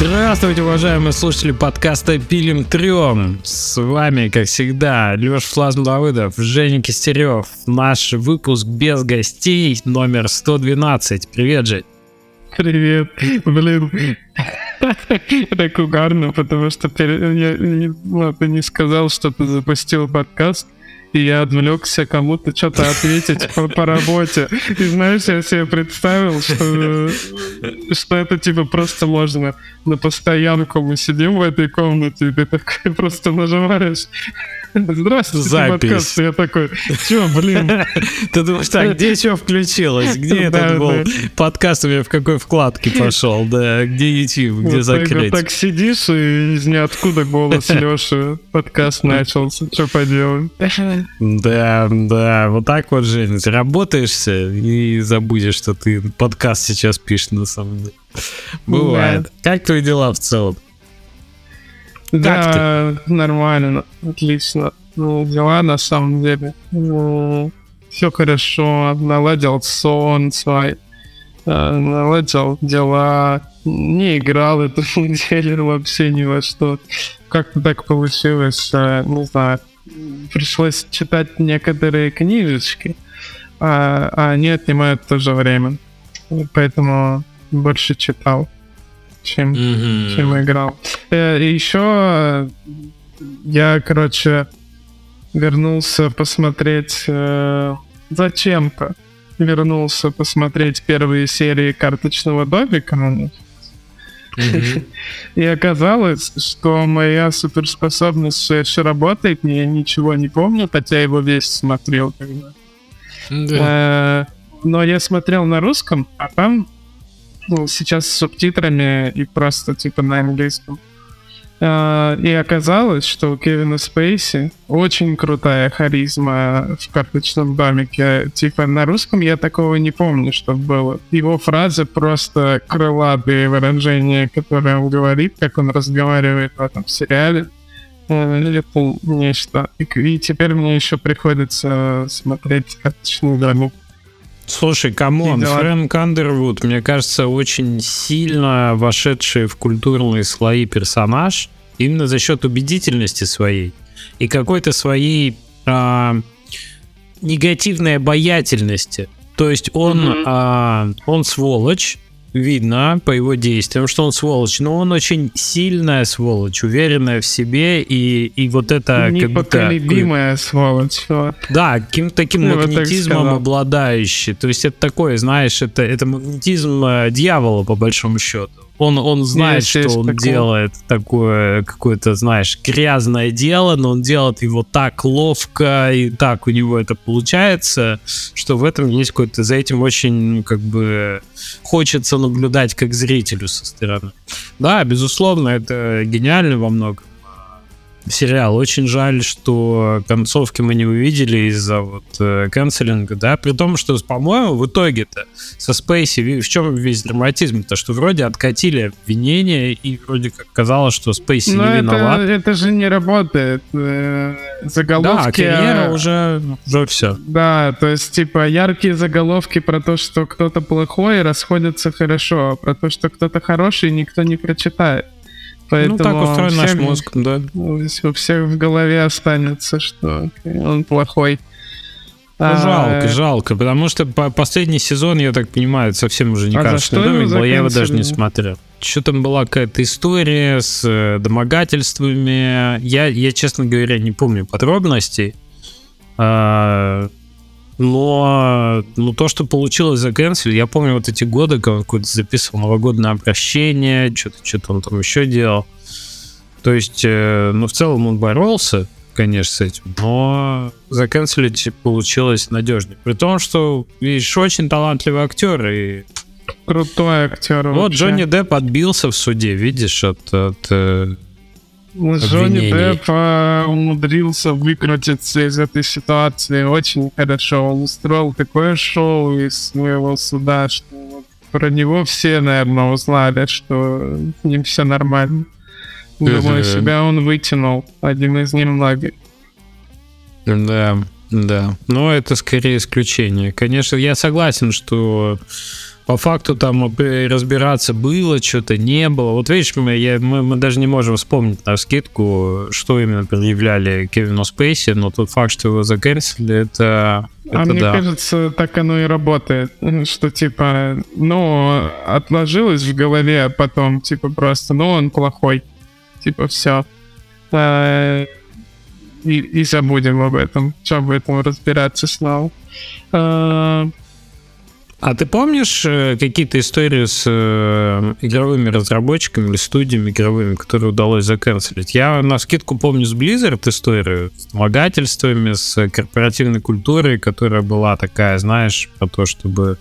Здравствуйте, уважаемые слушатели подкаста «Пилим трем». С вами, как всегда, Леш Флазм Давыдов, Женя Кистерев. Наш выпуск без гостей номер 112. Привет, Жень. Привет. Блин, так угарно, потому что я, ты не сказал, что ты запустил подкаст и я отвлекся кому-то что-то ответить по, по работе. И знаешь, я себе представил, что, что это типа просто можно на постоянку. Мы сидим в этой комнате, и ты такой просто нажимаешь Здравствуйте, Запись. подкаст. Я такой, чё, блин? Ты думаешь, так, где что включилось? Где этот был подкаст у меня в какой вкладке пошел? Да, где YouTube, где закрыть? Так сидишь, и из ниоткуда голос Леши подкаст начался. Что поделать? Да, да, вот так вот, Женя, работаешься и забудешь, что ты подкаст сейчас пишешь на самом деле. Бывает. Как твои дела в целом? Да, нормально, отлично. Ну, дела на самом деле. Ну, все хорошо, наладил сон свой, э, наладил дела, не играл эту неделю вообще ни во что. Как-то так получилось, не знаю, пришлось читать некоторые книжечки, а, а они отнимают тоже время. Поэтому больше читал чем, mm-hmm. чем играл. Э, еще э, я, короче, вернулся посмотреть э, зачем-то. Вернулся посмотреть первые серии карточного домика. Mm-hmm. И оказалось, что моя суперспособность все еще работает, я ничего не помню, хотя его весь смотрел когда. Но я смотрел на русском, а там сейчас с субтитрами и просто типа на английском. Uh, и оказалось, что у Кевина Спейси очень крутая харизма в карточном домике. Типа на русском я такого не помню, что было. Его фразы просто крылатые выражения, которые он говорит, как он разговаривает в этом сериале. Uh, это нечто. И теперь мне еще приходится смотреть карточный домик. Слушай, come on, Фрэнк Андервуд, мне кажется, очень сильно вошедший в культурные слои персонаж, именно за счет убедительности своей и какой-то своей а, негативной обаятельности. То есть он, mm-hmm. а, он сволочь, видно по его действиям, что он сволочь, но он очень сильная сволочь, уверенная в себе, и, и вот это... Непоколебимая как сволочь. Вот. Да, каким-то таким Я магнетизмом обладающий. То есть это такое, знаешь, это, это магнетизм э, дьявола, по большому счету. Он, он знает, есть, что есть он такое. делает такое какое-то, знаешь, грязное дело, но он делает его так ловко, и так у него это получается, что в этом есть какой-то, за этим очень, ну, как бы, хочется наблюдать как зрителю со стороны. Да, безусловно, это гениально во многом сериал. Очень жаль, что концовки мы не увидели из-за вот э, канцелинга, да, при том, что, по-моему, в итоге-то со Спейси, в чем весь драматизм-то, что вроде откатили обвинение, и вроде как казалось, что Спейси Но не это, виноват. это же не работает. Э, заголовки... Да, карьера уже, уже все. Да, то есть, типа, яркие заголовки про то, что кто-то плохой, расходятся хорошо, а про то, что кто-то хороший, никто не прочитает. Поэтому ну, так устроен наш мозг, да. У всех в голове останется, что он плохой. Ну, а, жалко, жалко, потому что по последний сезон, я так понимаю, совсем уже не а кажется, был, я его даже не смотрел. Что там была какая-то история с э, домогательствами. Я, я, честно говоря, не помню подробностей. А, но ну, то, что получилось за Кэнсель, я помню вот эти годы, когда он какое-то записывал новогодное обращение, что-то что он там еще делал. То есть, э, ну, в целом он боролся, конечно, с этим, но заканцелить получилось надежнее. При том, что, видишь, очень талантливый актер и Крутой актер. Вот вообще. Джонни Депп отбился в суде, видишь, от, от э, Джонни Депп умудрился выкрутиться из этой ситуации очень хорошо. Он устроил такое шоу из своего суда, что про него все, наверное, узнали, что с ним все нормально. Думаю, себя он вытянул. Один из немногих. Да, да. Но это скорее исключение. Конечно, я согласен, что по факту там разбираться было, что-то не было. Вот видишь, мы, я, мы, мы даже не можем вспомнить на скидку, что именно предъявляли Кевину Спейси, но тот факт, что его заканчивали, это... А это мне да. кажется, так оно и работает, что типа, ну, отложилось в голове, а потом типа просто, ну, он плохой, типа все. А, и, и забудем об этом, что об этом разбираться снова. А, а ты помнишь э, какие-то истории с э, игровыми разработчиками или студиями игровыми, которые удалось заканцелить? Я на скидку помню с Blizzard историю с домогательствами, с корпоративной культурой, которая была такая, знаешь, про то, чтобы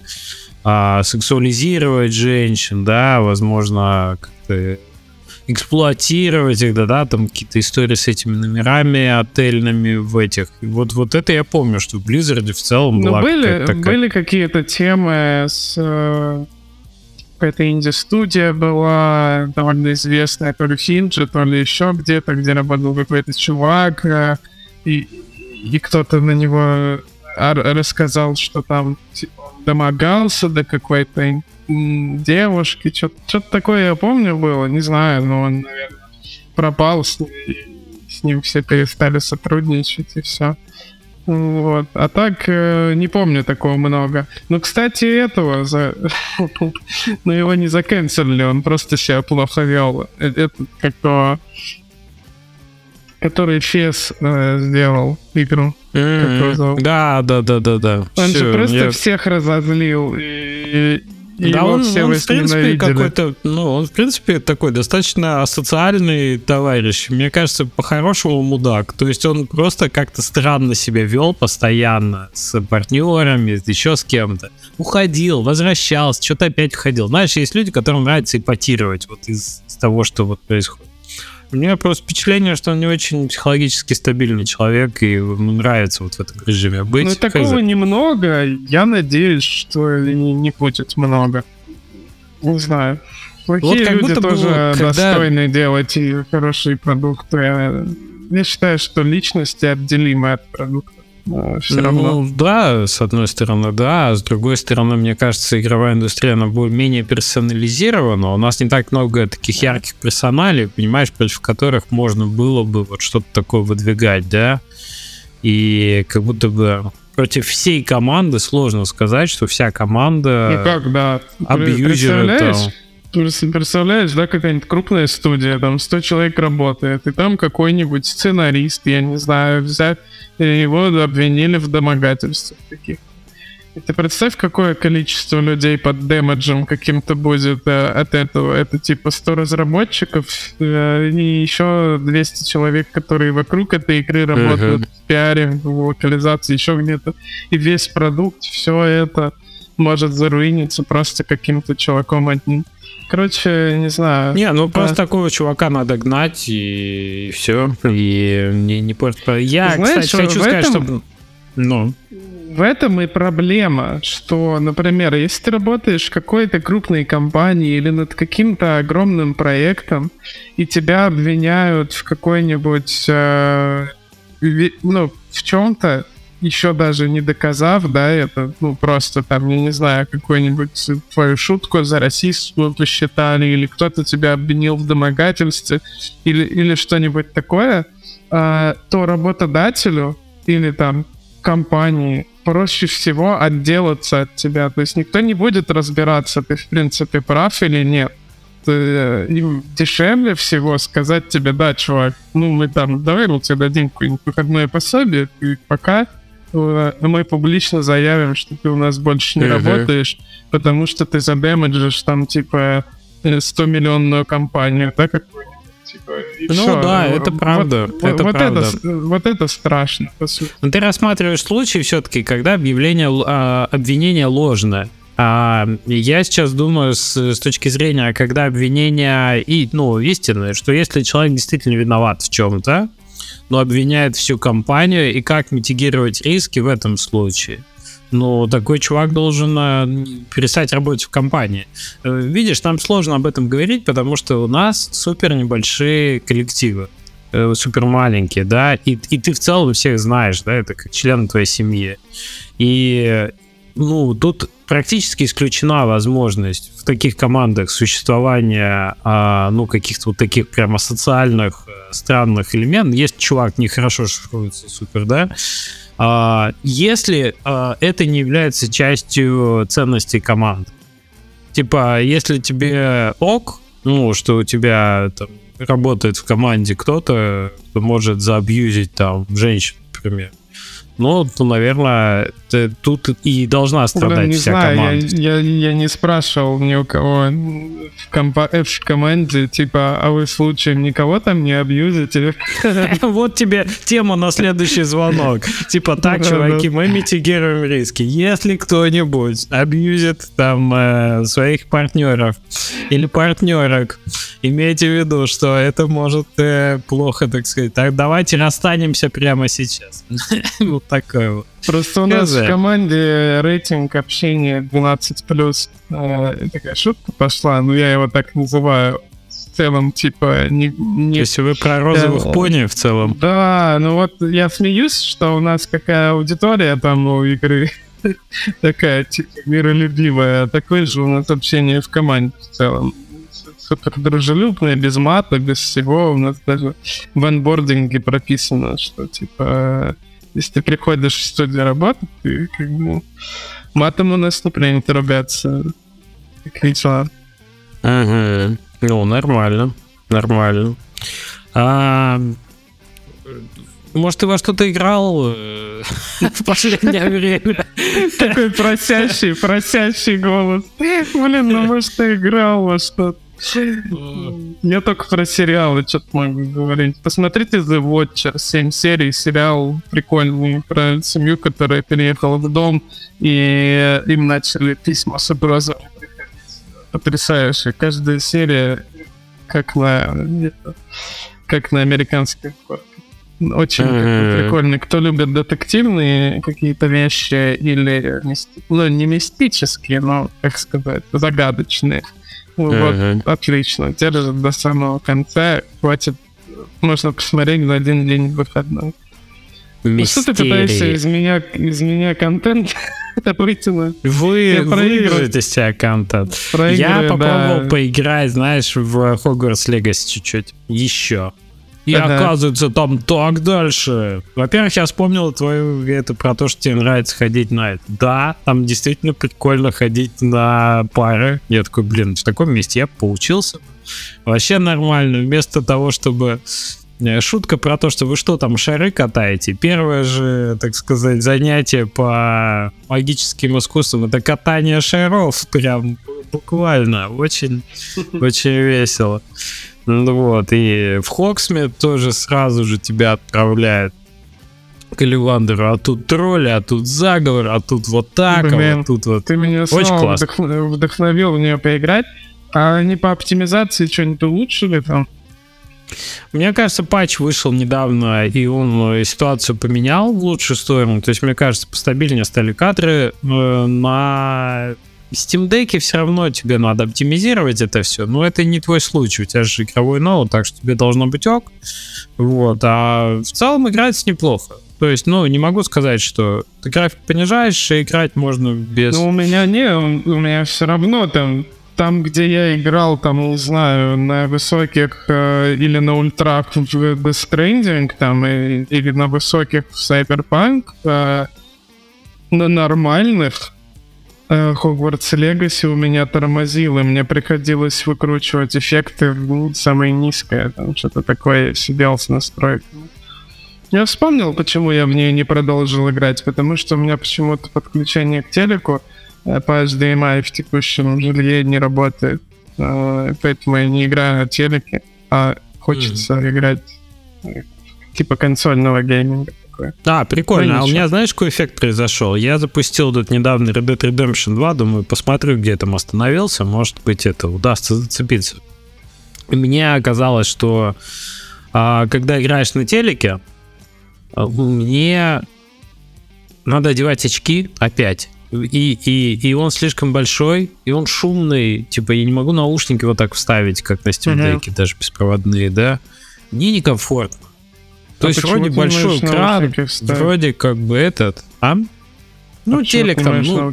а, сексуализировать женщин, да, возможно, как-то эксплуатировать их, да, да, там какие-то истории с этими номерами отельными в этих. Вот, вот это я помню, что в Blizzard в целом ну, была были, такая... были какие-то темы с э, какая-то инди-студия была довольно известная, то ли Финджи, то ли еще где-то, где работал какой-то чувак, э, и, и кто-то на него рассказал, что там домогался до какой-то девушки, что-то такое я помню было, не знаю, но он, наверное, пропал, с, с ним все перестали сотрудничать и все. Вот. А так, э, не помню такого много. Ну, кстати, этого за... ну, его не заканчивали, он просто себя плохо вел. Э, это как то который Фес э, сделал игру. Mm-hmm. Да, да, да, да, да. Он Все, же просто я... всех разозлил. И, и да, он, он в принципе, какой-то, ну, он, в принципе, такой достаточно социальный товарищ. Мне кажется, по-хорошему мудак. То есть он просто как-то странно себя вел постоянно с партнерами, еще с кем-то. Уходил, возвращался, что-то опять уходил. Знаешь, есть люди, которым нравится ипотировать вот из, из того, что вот происходит. У меня просто впечатление, что он не очень психологически стабильный человек, и ему нравится вот в этом режиме быть. Ну, такого немного. Я надеюсь, что не, не будет много. Не знаю. Плохие вот люди тоже было, когда... достойны делать и хорошие продукты. Я считаю, что личность отделимы от продукта все ну, равно. да, с одной стороны, да, а с другой стороны, мне кажется, игровая индустрия, она будет менее персонализирована, у нас не так много таких ярких персоналей, понимаешь, против которых можно было бы вот что-то такое выдвигать, да, и как будто бы против всей команды сложно сказать, что вся команда ну как, да. абьюзеры там Представляешь, да, какая-нибудь крупная студия, там 100 человек работает, и там какой-нибудь сценарист, я не знаю, взять, его обвинили в домогательствах таких. И ты представь, какое количество людей под демеджем каким-то будет э, от этого. Это типа 100 разработчиков э, и еще 200 человек, которые вокруг этой игры работают uh-huh. в пиаре, в локализации, еще где-то. И весь продукт, все это может заруиниться просто каким-то чуваком одним. Короче, не знаю. Не, ну просто такого чувака надо гнать и, и все. И не, не просто. Я, Знаешь, кстати, хочу сказать, этом... чтобы. Ну. В этом и проблема, что, например, если ты работаешь в какой-то крупной компании или над каким-то огромным проектом, и тебя обвиняют в какой-нибудь, э, ну, в чем-то, еще даже не доказав, да, это, ну, просто там, я не знаю, какую-нибудь твою шутку за расистскую посчитали, или кто-то тебя обвинил в домогательстве, или, или что-нибудь такое, э, то работодателю или там компании проще всего отделаться от тебя. То есть никто не будет разбираться, ты в принципе прав или нет. Э, им дешевле всего сказать тебе, да, чувак, ну мы там, давай мы тебе дадим какое-нибудь выходное пособие, и пока мы публично заявим, что ты у нас больше не uh-huh. работаешь, потому что ты задемеджишь там, типа, 100 э, миллионную компанию, да, какую-нибудь. Типа, ну все. да, это правда. Вот, это, вот, правда. Это, вот это страшно, по сути. Но ты рассматриваешь случай все-таки, когда объявление, а, обвинение ложное. А я сейчас думаю с, с точки зрения, когда обвинение и, ну, истинное, что если человек действительно виноват в чем-то, но обвиняет всю компанию, и как митигировать риски в этом случае? Ну, такой чувак должен э, перестать работать в компании. Э, видишь, там сложно об этом говорить, потому что у нас супер небольшие коллективы, э, супер маленькие, да, и, и ты в целом всех знаешь, да, это как член твоей семьи. И ну, тут практически исключена возможность в таких командах существования, а, ну, каких-то вот таких прямо социальных э, странных элементов. Есть чувак нехорошо шифруется, супер, да? А, если а, это не является частью ценностей команды. Типа, если тебе ок, ну, что у тебя там работает в команде кто-то, кто может заабьюзить там женщин, например, ну, то, наверное, тут и должна страдать Блин, не вся знаю, команда. Я, я, я не спрашивал ни у кого в, компа- э, в команде, типа, а вы случаем никого там не абьюзите? Вот тебе тема на следующий звонок. Типа, так, чуваки, мы митигируем риски. Если кто-нибудь абьюзит там э, своих партнеров или партнерок, имейте в виду, что это может э, плохо, так сказать. Так давайте расстанемся прямо сейчас. Такое вот. Просто у нас в команде рейтинг общения 12+. Э, такая шутка пошла, но я его так называю. В целом, типа, не... не... То есть вы про розовых да, пони в целом? Да, ну вот я смеюсь, что у нас какая аудитория там у игры такая, типа, миролюбивая. Такое же у нас общение в команде в целом супер дружелюбное, без мата, без всего. У нас даже в анбординге прописано, что типа если ты приходишь в студию работать, ты как бы... Матом у нас не принято ругаться. Как дела? Ага. Ну, нормально. Нормально. А, может, ты во что-то играл э, в последнее время? Такой просящий, просящий голос. Блин, ну может, ты играл во что-то? Я только про сериалы что-то могу говорить. Посмотрите The Watcher, 7 серий, сериал прикольный про семью, которая переехала в дом, и им начали письма с угрозами Потрясающе. Каждая серия как на, как на американских очень mm-hmm. прикольно. Кто любит детективные какие-то вещи или ну, не мистические, но, как сказать, загадочные, вот, uh-huh. отлично. Держит до самого конца. Хватит, можно посмотреть в один день выходной. Ну, что ты пытаешься из меня, из меня контент Вы выиграете себя контент. Я попробовал да. поиграть, знаешь, в Hogwarts Legacy чуть-чуть. Еще. И ага. оказывается, там так дальше. Во-первых, я вспомнил твою это про то, что тебе нравится ходить на это. Да, там действительно прикольно ходить на пары. Я такой, блин, в таком месте я поучился. Вообще нормально. Вместо того, чтобы э, Шутка про то, что вы что там, шары катаете? Первое же, так сказать, занятие по магическим искусствам это катание шаров. Прям буквально. Очень, очень весело. Ну вот, и в Хоксме тоже сразу же тебя отправляют к Эливандеру, а тут тролли, а тут заговор, а тут вот так, а Блин, а вот тут вот. Ты меня Очень снова классно. вдохновил в нее поиграть. А они по оптимизации что-нибудь улучшили там? Мне кажется, патч вышел недавно, и он э, ситуацию поменял в лучшую сторону. То есть, мне кажется, постабильнее стали кадры. Э, на Steam Deck все равно тебе надо оптимизировать это все, но это не твой случай, у тебя же игровой ноут, так что тебе должно быть ок. Вот, а в целом играется неплохо. То есть, ну, не могу сказать, что ты график понижаешь, и играть можно без... Ну, у меня не, у меня все равно там, там, где я играл, там, не знаю, на высоких э, или на ультрах в Death Stranding, там, и, или на высоких в Cyberpunk, э, на нормальных, Хогвартс Легаси у меня тормозило, мне приходилось выкручивать эффекты в самое низкое, там что-то такое, сидел с настройками. Я вспомнил, почему я в нее не продолжил играть, потому что у меня почему-то подключение к телеку э, по HDMI в текущем жилье не работает. Э, поэтому я не играю на телеке, а хочется mm. играть э, типа консольного гейминга такое. А, прикольно. Ну, а у меня, знаешь, какой эффект произошел? Я запустил тут недавно Red Dead Redemption 2, думаю, посмотрю, где там остановился, может быть, это удастся зацепиться. И мне оказалось, что а, когда играешь на телеке, а, мне надо одевать очки опять. И, и, и он слишком большой, и он шумный. Типа, я не могу наушники вот так вставить, как на Steam Deck, mm-hmm. даже беспроводные, да. Мне некомфортно. То а есть вроде большой экран, вроде как бы этот, а? Ну, а телек там, ну,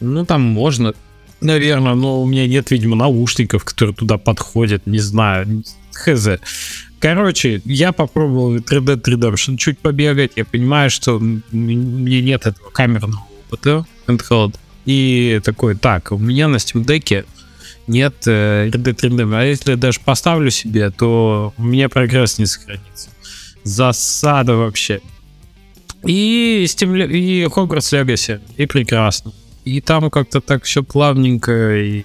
ну, там можно, наверное, но у меня нет, видимо, наушников, которые туда подходят, не знаю, хз. Короче, я попробовал 3D Redemption чуть побегать, я понимаю, что мне нет этого камерного опыта handheld. И такой, так, у меня на Steam Deck нет э, Red Dead Redemption. А если я даже поставлю себе, то у меня прогресс не сохранится. Засада вообще. И, Steam, и Hogwarts Legacy. И прекрасно. И там как-то так все плавненько и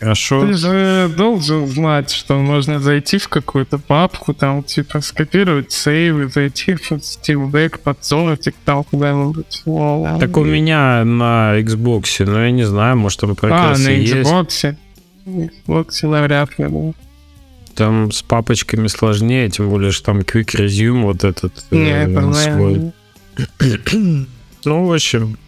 Хорошо. Ты же должен знать, что можно зайти в какую-то папку, там, типа, скопировать сейвы, зайти в Steam Deck, подсунуть их там куда-нибудь. Так у меня на Xbox, но я не знаю, может там прогресс А, на Xbox? Xbox навряд ли, да. Там с папочками сложнее, тем более, что там Quick Resume вот этот не, э, свой. ну, в общем,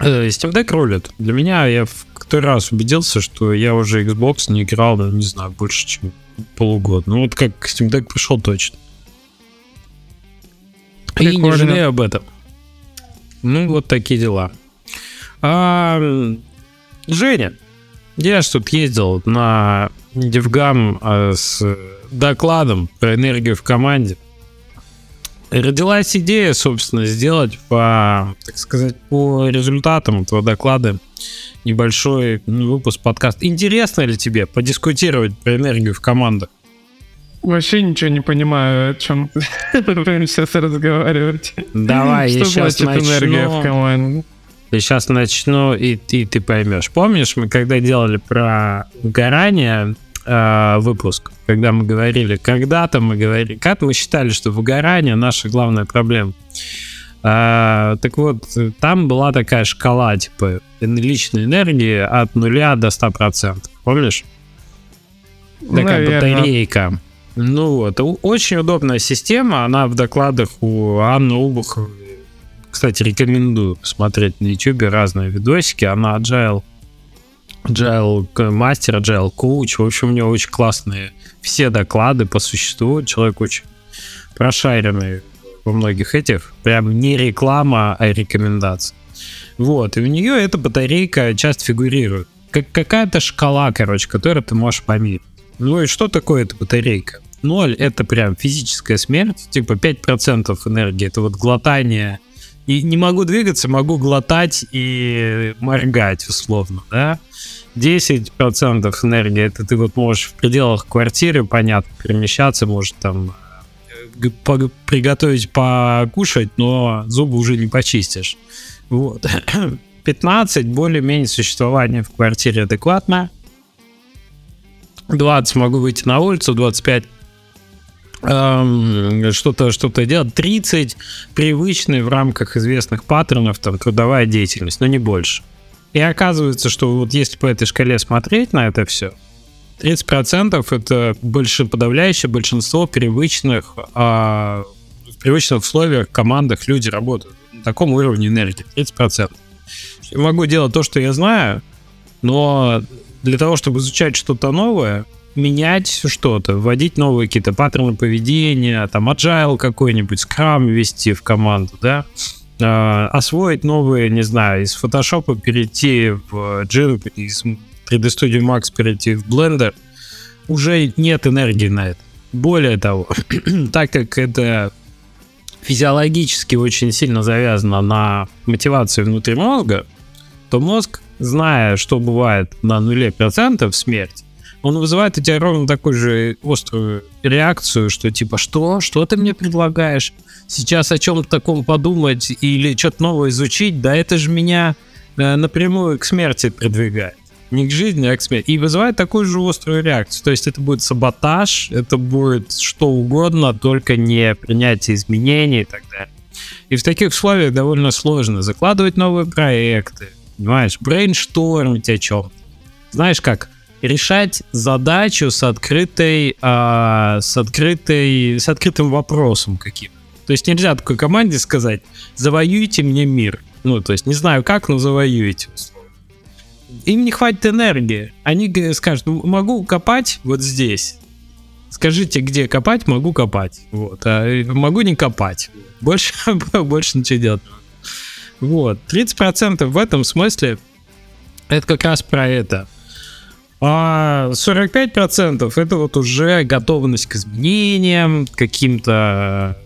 э, Steam Deck рулит. Для меня я в который раз убедился, что я уже Xbox не играл, ну, не знаю, больше, чем полугода. Ну, вот как Steam Deck пришел точно. Прикольно. И не жалею об этом. Ну, вот такие дела. А, Женя, я ж тут ездил на Девгам а, с докладом про энергию в команде. Родилась идея, собственно, сделать по, так сказать, по результатам этого доклада небольшой выпуск подкаст. Интересно ли тебе подискутировать про энергию в командах? Вообще ничего не понимаю, о чем будем сейчас разговаривать. Давай, я сейчас начну. энергия в команде? Я сейчас начну, и, и ты поймешь. Помнишь, мы когда делали про выгорание э, выпуск, когда мы говорили, когда-то мы говорили, как мы считали, что выгорание наша главная проблема. А, так вот, там была такая шкала, типа, личной энергии от нуля до 100%. Помнишь? Такая Наверное. батарейка. Ну вот, очень удобная система, она в докладах у Анны Убуховой. Кстати, рекомендую посмотреть на YouTube разные видосики. Она agile, agile мастер, agile коуч. В общем, у нее очень классные все доклады по существу. Человек очень прошаренный во многих этих. Прям не реклама, а рекомендация. Вот, и у нее эта батарейка часто фигурирует. Как какая-то шкала, короче, которую ты можешь померить. Ну и что такое эта батарейка? Ноль — это прям физическая смерть, типа 5% энергии, это вот глотание. И не могу двигаться, могу глотать и моргать, условно, да? 10% энергии, это ты вот можешь в пределах квартиры, понятно, перемещаться, может там приготовить покушать, но зубы уже не почистишь. Вот. 15 более-менее существование в квартире адекватно. 20 могу выйти на улицу, 25 эм, что-то что-то делать. 30 привычный в рамках известных паттернов, там, трудовая деятельность, но не больше. И оказывается, что вот если по этой шкале смотреть на это все, 30% это больше подавляющее большинство привычных, а, в привычных условиях, командах люди работают на таком уровне энергии. 30%. Я могу делать то, что я знаю, но для того, чтобы изучать что-то новое, менять что-то, вводить новые какие-то паттерны поведения, там agile какой-нибудь, скрам ввести в команду, да, э, освоить новые, не знаю, из Photoshop перейти в Jira, из 3D Studio Max перейти в Blender, уже нет энергии на это. Более того, так как это физиологически очень сильно завязано на мотивации внутри мозга, то мозг, зная, что бывает на нуле процентов смерть, он вызывает у тебя ровно такую же острую реакцию, что типа, что? Что ты мне предлагаешь? Сейчас о чем-то таком подумать или что-то новое изучить? Да это же меня э, напрямую к смерти продвигает не к жизни, а к смерти. И вызывает такую же острую реакцию. То есть это будет саботаж, это будет что угодно, только не принятие изменений и так далее. И в таких условиях довольно сложно закладывать новые проекты, понимаешь, брейнштормить о чем. Знаешь как, решать задачу с открытой, а, с открытой, с открытым вопросом каким. То есть нельзя такой команде сказать, завоюйте мне мир. Ну, то есть не знаю как, но завоюйте им не хватит энергии. Они скажут, «Ну, могу копать вот здесь. Скажите, где копать, могу копать. Вот. А могу не копать. Больше, больше ничего делать. Вот, 30% в этом смысле это как раз про это. А 45% это вот уже готовность к изменениям, каким-то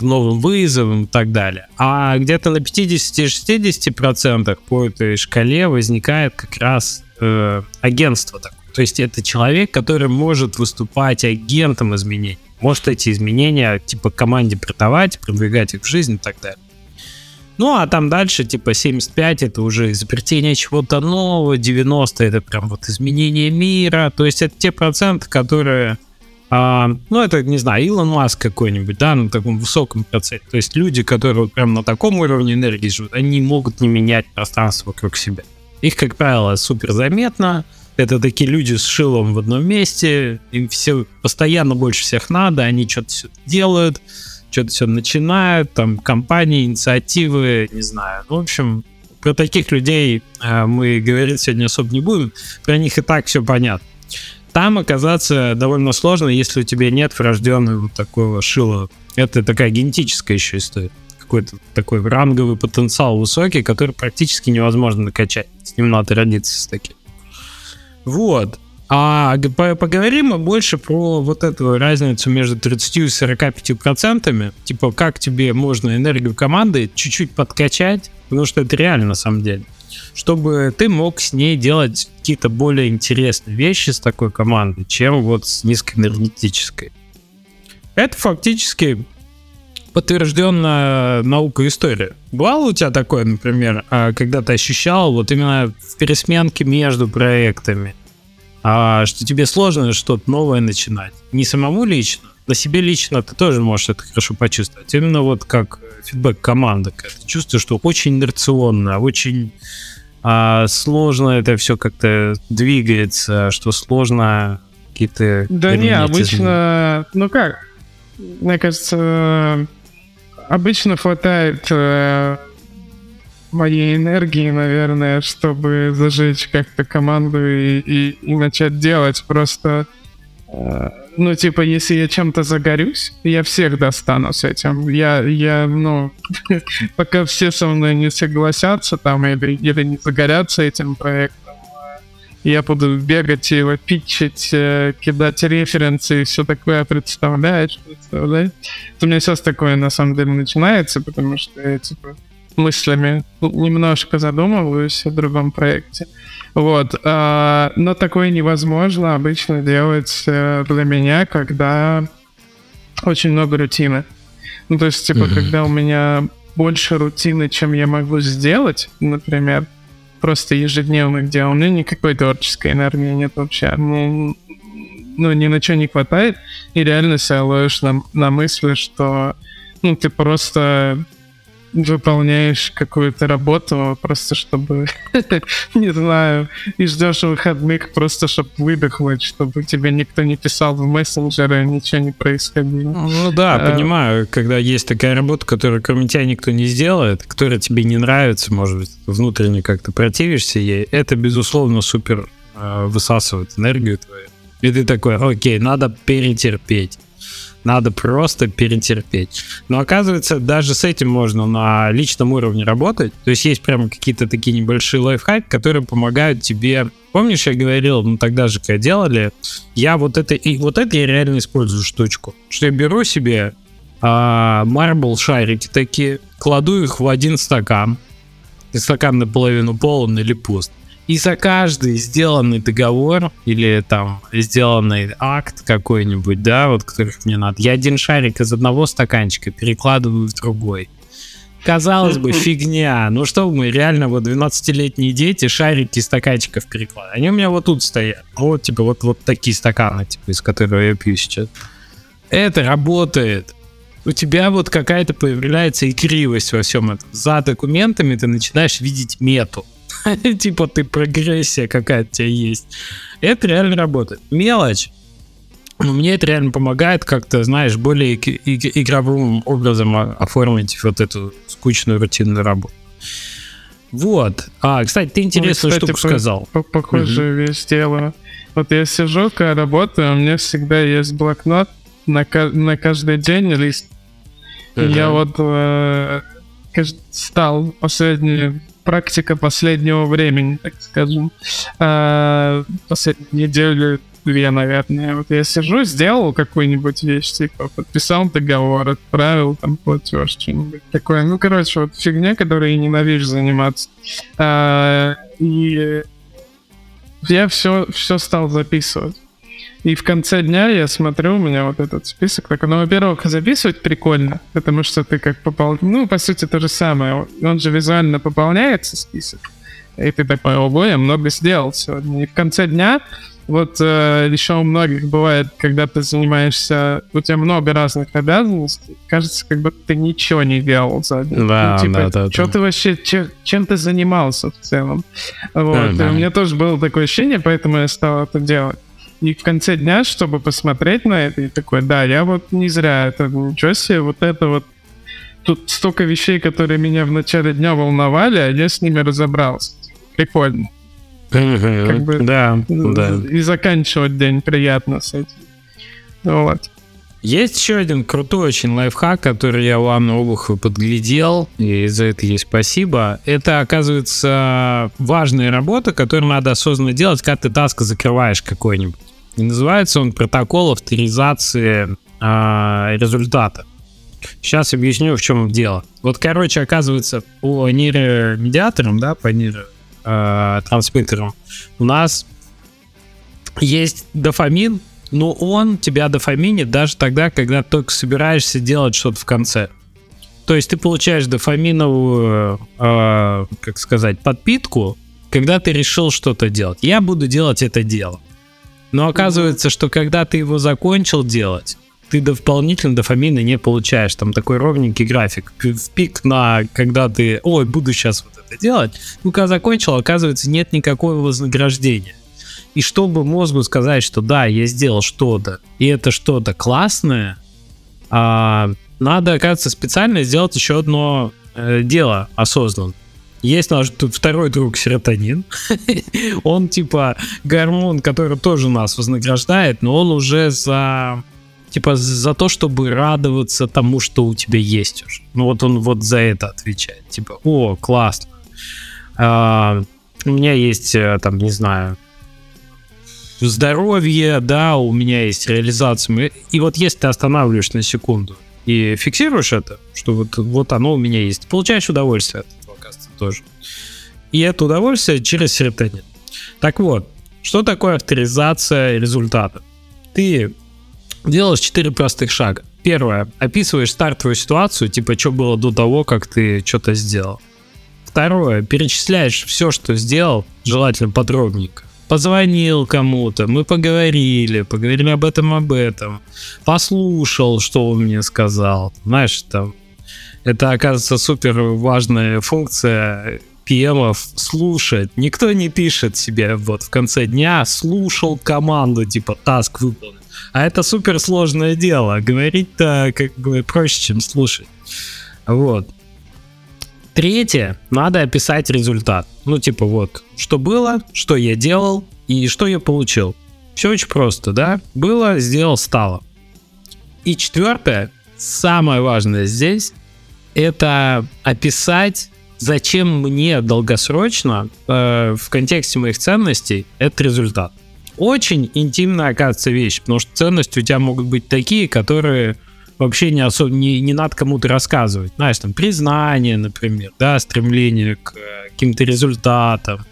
новым вызовам и так далее. А где-то на 50-60% по этой шкале возникает как раз э, агентство такое. То есть это человек, который может выступать агентом изменений. Может эти изменения типа команде продавать, продвигать их в жизнь и так далее. Ну, а там дальше, типа, 75 это уже изобретение чего-то нового, 90 это прям вот изменение мира. То есть это те проценты, которые а, ну, это, не знаю, Илон Маск какой-нибудь, да, на таком высоком проценте. То есть люди, которые вот прям на таком уровне энергии живут, они могут не менять пространство вокруг себя. Их, как правило, супер заметно. Это такие люди с шилом в одном месте. Им все постоянно больше всех надо, они что-то делают, что-то все начинают, там компании, инициативы, не знаю. Ну, в общем, про таких людей э, мы говорить сегодня особо не будем. Про них и так все понятно там оказаться довольно сложно, если у тебя нет врожденного вот такого шила. Это такая генетическая еще история. Какой-то такой ранговый потенциал высокий, который практически невозможно накачать. С ним надо родиться с таким. Вот. А поговорим мы больше про вот эту разницу между 30 и 45 процентами. Типа, как тебе можно энергию команды чуть-чуть подкачать, потому что это реально на самом деле чтобы ты мог с ней делать какие-то более интересные вещи с такой командой, чем вот с низкоэнергетической. Это фактически подтвержденная наука история. Бывало у тебя такое, например, а, когда ты ощущал вот именно в пересменке между проектами, а, что тебе сложно что-то новое начинать? Не самому лично, на себе лично ты тоже можешь это хорошо почувствовать. Именно вот как фидбэк команды. Ты чувствуешь, что очень инерционно, очень а, сложно это все как-то двигается, что сложно какие-то... Да не, обычно, ну как, мне кажется, обычно хватает э, моей энергии, наверное, чтобы зажечь как-то команду и, и, и начать делать. Просто э, ну, типа, если я чем-то загорюсь, я всех достану с этим. Я, я, ну, пока все со мной не согласятся там или, или не загорятся этим проектом, я буду бегать его питчить, э, кидать референсы и все такое, представляешь, представляешь? У меня сейчас такое, на самом деле, начинается, потому что я, типа, мыслями немножко задумываюсь о другом проекте. Вот. А, но такое невозможно обычно делать э, для меня, когда очень много рутины. Ну, то есть, типа, mm-hmm. когда у меня больше рутины, чем я могу сделать, например, просто ежедневно, где у меня никакой творческой энергии нет вообще. Мне, ну, ни на что не хватает, и реально себя ловишь на, на мысли, что ну, ты просто выполняешь какую-то работу просто чтобы, не знаю, и ждешь выходных просто чтобы выдохнуть, чтобы тебе никто не писал в мессенджеры, ничего не происходило. Ну да, а, понимаю, когда есть такая работа, которую кроме тебя никто не сделает, которая тебе не нравится, может быть, внутренне как-то противишься ей, это, безусловно, супер э, высасывает энергию твою. И ты такой, окей, надо перетерпеть надо просто перетерпеть. Но оказывается, даже с этим можно на личном уровне работать. То есть есть прямо какие-то такие небольшие лайфхаки, которые помогают тебе. Помнишь, я говорил, ну тогда же, когда делали, я вот это и вот это я реально использую штучку. Что я беру себе а, марбл шарики такие, кладу их в один стакан. И стакан наполовину полон или пуст. И за каждый сделанный договор или там сделанный акт какой-нибудь, да, вот которых мне надо, я один шарик из одного стаканчика перекладываю в другой. Казалось бы, фигня. Ну что мы, реально, вот 12-летние дети шарики из стаканчиков перекладывают. Они у меня вот тут стоят. Вот, типа, вот, вот такие стаканы, типа, из которых я пью сейчас. Это работает. У тебя вот какая-то появляется игривость во всем этом. За документами ты начинаешь видеть мету. типа ты прогрессия какая-то у тебя есть. Это реально работает. Мелочь. Но мне это реально помогает как-то, знаешь, более игровым образом оформить вот эту скучную рутинную работу. Вот. А, кстати, ты интересную ну, кстати, штуку по, сказал. По похоже, угу. вещь делаю. Вот я сижу, когда работаю, у меня всегда есть блокнот на, на каждый день лист. И я вот э, стал последние практика последнего времени, так скажем. Э, последнюю неделю две, наверное. Вот я сижу, сделал какую-нибудь вещь, типа подписал договор, отправил там платеж, что-нибудь такое. Ну, короче, вот фигня, которой я ненавижу заниматься. А, и я все, все стал записывать. И в конце дня я смотрю, у меня вот этот список. Так, ну, во-первых, записывать прикольно, потому что ты как попал... Ну, по сути, то же самое. Он же визуально пополняется, список. И ты такой, ого, я много сделал сегодня. И в конце дня вот э, еще у многих бывает, когда ты занимаешься, у тебя много разных обязанностей, кажется, как будто ты ничего не делал за день. Да, ну, типа, да, да, что да. ты вообще, че, чем ты занимался в целом? Вот. Да, да. у меня тоже было такое ощущение, поэтому я стал это делать. И в конце дня, чтобы посмотреть на это, и такой, да, я вот не зря это, ничего себе, вот это вот тут столько вещей, которые меня в начале дня волновали, а я с ними разобрался. Прикольно. Как бы, да, да. И заканчивать день приятно с этим. Вот. Есть еще один крутой очень лайфхак, который я у Анны Обуховой подглядел, и за это ей спасибо. Это, оказывается, важная работа, которую надо осознанно делать, когда ты таск закрываешь какой-нибудь. И называется он протокол авторизации э, результата. Сейчас объясню, в чем дело. Вот, короче, оказывается, по нейромедиаторам, да, по нейро э, трансмиттером, у нас есть дофамин, но он тебя дофаминит даже тогда, когда только собираешься делать что-то в конце. То есть ты получаешь дофаминовую, э, как сказать, подпитку, когда ты решил что-то делать. Я буду делать это дело. Но оказывается, что когда ты его закончил делать, ты дополнительно дофамина не получаешь. Там такой ровненький график. В пик на, когда ты, ой, буду сейчас вот это делать. Ну, когда закончил, оказывается, нет никакого вознаграждения. И чтобы мозгу сказать, что да, я сделал что-то, и это что-то классное, а, надо, оказывается, специально сделать еще одно э, дело осознанно. Есть наш тут второй друг серотонин. он типа гормон, который тоже нас вознаграждает, но он уже за типа за то, чтобы радоваться тому, что у тебя есть уже. Ну вот он вот за это отвечает. Типа, о, классно. А, у меня есть э, там, не знаю, здоровье, да, у меня есть реализация. И вот если ты останавливаешь на секунду и фиксируешь это, что вот, вот оно у меня есть, получаешь удовольствие от этого, оказывается, тоже. И это удовольствие через серотонин. Так вот, что такое авторизация результата? Ты делаешь 4 простых шага. Первое. Описываешь стартовую ситуацию, типа, что было до того, как ты что-то сделал. Второе. Перечисляешь все, что сделал, желательно подробненько. Позвонил кому-то, мы поговорили, поговорили об этом, об этом. Послушал, что он мне сказал. Знаешь, там, это, оказывается, супер важная функция PM слушать. Никто не пишет себе вот в конце дня слушал команду, типа таск выполнен. А это супер сложное дело. Говорить-то как бы проще, чем слушать. Вот. Третье, надо описать результат. Ну, типа вот, что было, что я делал и что я получил. Все очень просто, да? Было, сделал, стало. И четвертое, самое важное здесь, это описать, зачем мне долгосрочно э, в контексте моих ценностей этот результат очень интимная, оказывается, вещь, потому что ценности у тебя могут быть такие, которые вообще не особо не, не надо кому-то рассказывать. Знаешь, там признание, например, да, стремление к э, каким-то результатам,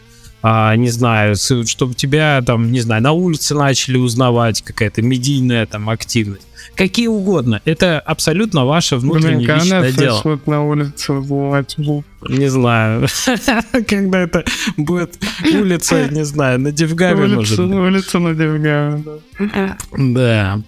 а, не знаю, чтобы тебя там, не знаю, на улице начали узнавать, какая-то медийная там активность. Какие угодно. Это абсолютно ваше внутреннее Блин, личное дело. Вот на улице узнавать. Не знаю. Когда это будет улица, не знаю, на Девгаве, может. Улица на Девгаве, да. Да.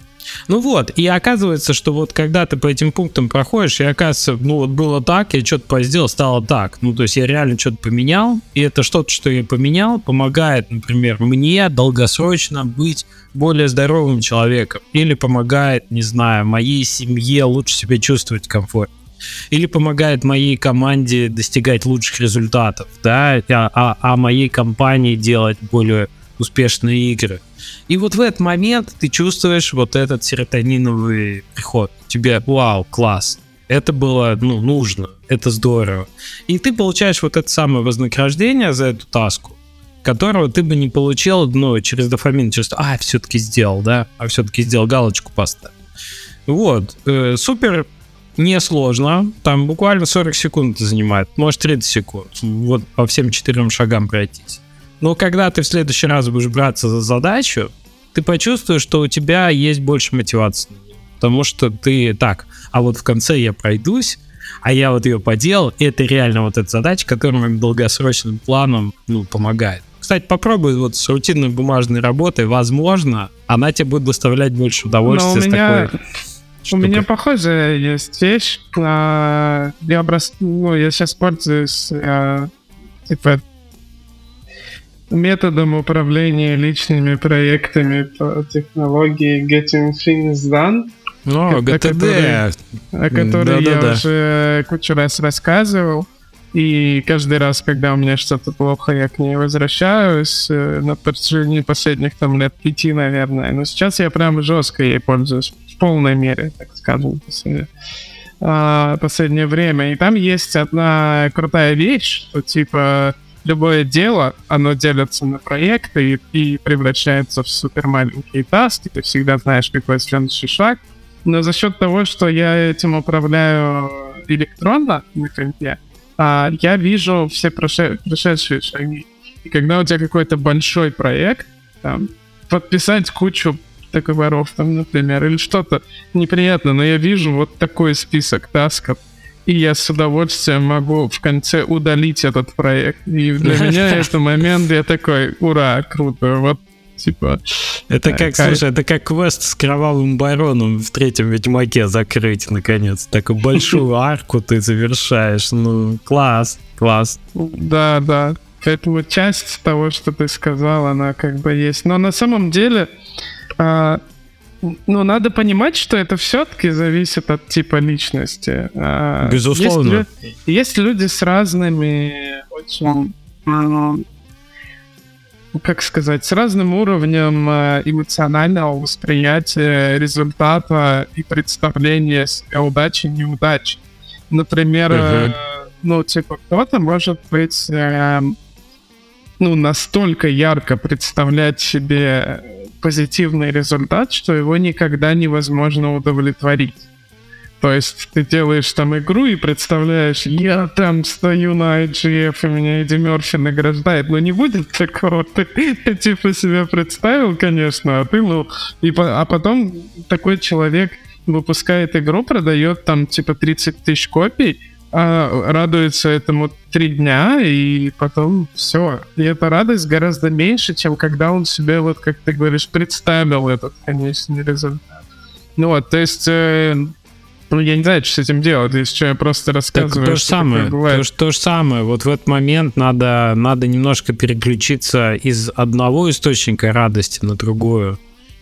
Ну вот, и оказывается, что вот когда ты по этим пунктам проходишь, и оказывается, ну вот было так, я что-то сделал, стало так. Ну то есть я реально что-то поменял, и это что-то, что я поменял, помогает, например, мне долгосрочно быть более здоровым человеком. Или помогает, не знаю, моей семье лучше себя чувствовать комфортно или помогает моей команде достигать лучших результатов, да, а, а, а моей компании делать более успешные игры. И вот в этот момент ты чувствуешь вот этот серотониновый приход. Тебе, вау, класс. Это было, ну, нужно, это здорово. И ты получаешь вот это самое вознаграждение за эту таску, которого ты бы не получил, ну, через дофамин, через, а, все-таки сделал, да, а все-таки сделал, галочку поставил. Вот, э, супер несложно, там буквально 40 секунд занимает, может 30 секунд, вот по всем четырем шагам пройтись. Но когда ты в следующий раз будешь браться за задачу, ты почувствуешь, что у тебя есть больше мотивации. Потому что ты так, а вот в конце я пройдусь, а я вот ее поделал, и это реально вот эта задача, которая моим долгосрочным планом ну, помогает. Кстати, попробуй вот с рутинной бумажной работой, возможно, она тебе будет доставлять больше удовольствия с меня... такой у меня похожая есть вещь. А, я, образ... ну, я сейчас пользуюсь а, типа методом управления личными проектами по технологии Getting Things Done. О, ГТД. О которой, да, я да, уже кучу раз рассказывал. И каждый раз, когда у меня что-то плохо, я к ней возвращаюсь э, на протяжении последних там лет пяти, наверное. Но сейчас я прям жестко ей пользуюсь в полной мере, так скажем, последнее, а, последнее время. И там есть одна крутая вещь, что типа любое дело, оно делится на проекты и, и превращается в супер маленькие таски. Ты всегда знаешь, какой следующий шаг. Но за счет того, что я этим управляю электронно на компе, а, я вижу все проше- прошедшие шаги. И когда у тебя какой-то большой проект, там, подписать кучу договоров, там, например, или что-то неприятно, но я вижу вот такой список тасков, и я с удовольствием могу в конце удалить этот проект. И для меня это момент, я такой, ура, круто, вот типа... Это как, кайф. слушай, это как квест с кровавым бароном в третьем Ведьмаке закрыть, наконец. Такую большую арку ты завершаешь. Ну, класс, класс. Да, да. Поэтому часть того, что ты сказал, она как бы есть. Но на самом деле, а, ну, надо понимать, что это все-таки зависит от типа личности. А, Безусловно. Есть, есть люди с разными очень как сказать, с разным уровнем э, эмоционального восприятия результата и представления себя удачи и неудачи. Например, uh-huh. ну, типа, кто-то может быть, э, ну, настолько ярко представлять себе позитивный результат, что его никогда невозможно удовлетворить. То есть ты делаешь там игру и представляешь, я там стою на IGF, и меня Эдди Мерфи награждает. Но не будет такого. Ты, ты типа себя представил, конечно, а ты, ну... И, а потом такой человек выпускает игру, продает там типа 30 тысяч копий, а радуется этому три дня, и потом все. И эта радость гораздо меньше, чем когда он себе, вот как ты говоришь, представил этот конечный результат. Ну вот, то есть э, ну, я не знаю, что с этим делать, если что, я просто рассказываю. Так то же самое, то, то же самое. Вот в этот момент надо, надо немножко переключиться из одного источника радости на другую.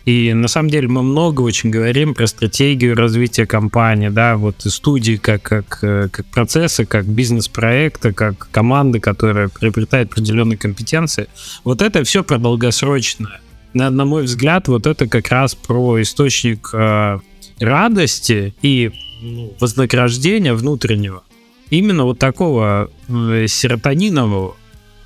И на самом деле мы много очень говорим про стратегию развития компании, да, вот и студии как, как, э, как процессы, как бизнес-проекты, как команды, которая приобретает определенные компетенции. Вот это все про долгосрочное. На, на мой взгляд, вот это как раз про источник э, радости и ну, вознаграждения внутреннего. Именно вот такого э, серотонинового,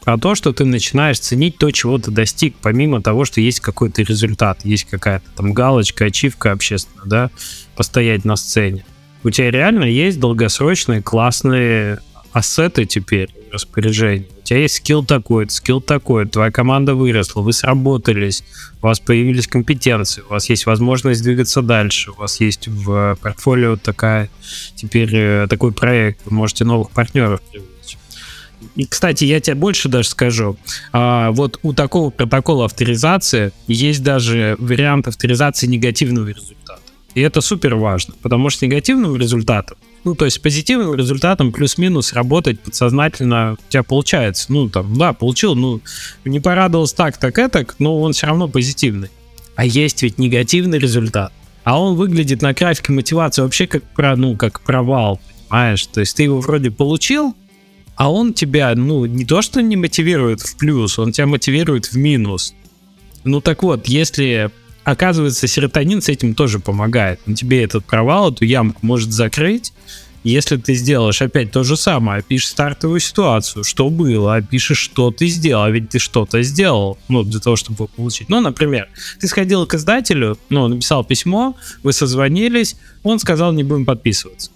про то, что ты начинаешь ценить то, чего ты достиг, помимо того, что есть какой-то результат, есть какая-то там галочка, ачивка общественная, да, постоять на сцене. У тебя реально есть долгосрочные классные ассеты теперь в. У тебя есть скилл такой, скилл такой, твоя команда выросла, вы сработались, у вас появились компетенции, у вас есть возможность двигаться дальше, у вас есть в портфолио такая, теперь э, такой проект, вы можете новых партнеров привлечь. И, кстати, я тебе больше даже скажу. А, вот у такого протокола авторизации есть даже вариант авторизации негативного результата. И это супер важно, потому что негативным результатом ну, то есть позитивным результатом плюс-минус работать подсознательно у тебя получается. Ну, там, да, получил, ну, не порадовался так, так, этак, но он все равно позитивный. А есть ведь негативный результат. А он выглядит на графике мотивации вообще как, про, ну, как провал, понимаешь? То есть ты его вроде получил, а он тебя, ну, не то что не мотивирует в плюс, он тебя мотивирует в минус. Ну так вот, если оказывается, серотонин с этим тоже помогает. Он тебе этот провал, эту ямку может закрыть, Если ты сделаешь опять то же самое, опишешь стартовую ситуацию, что было, опишешь, что ты сделал, а ведь ты что-то сделал, ну, для того, чтобы получить. Ну, например, ты сходил к издателю, ну, написал письмо, вы созвонились, он сказал, не будем подписываться.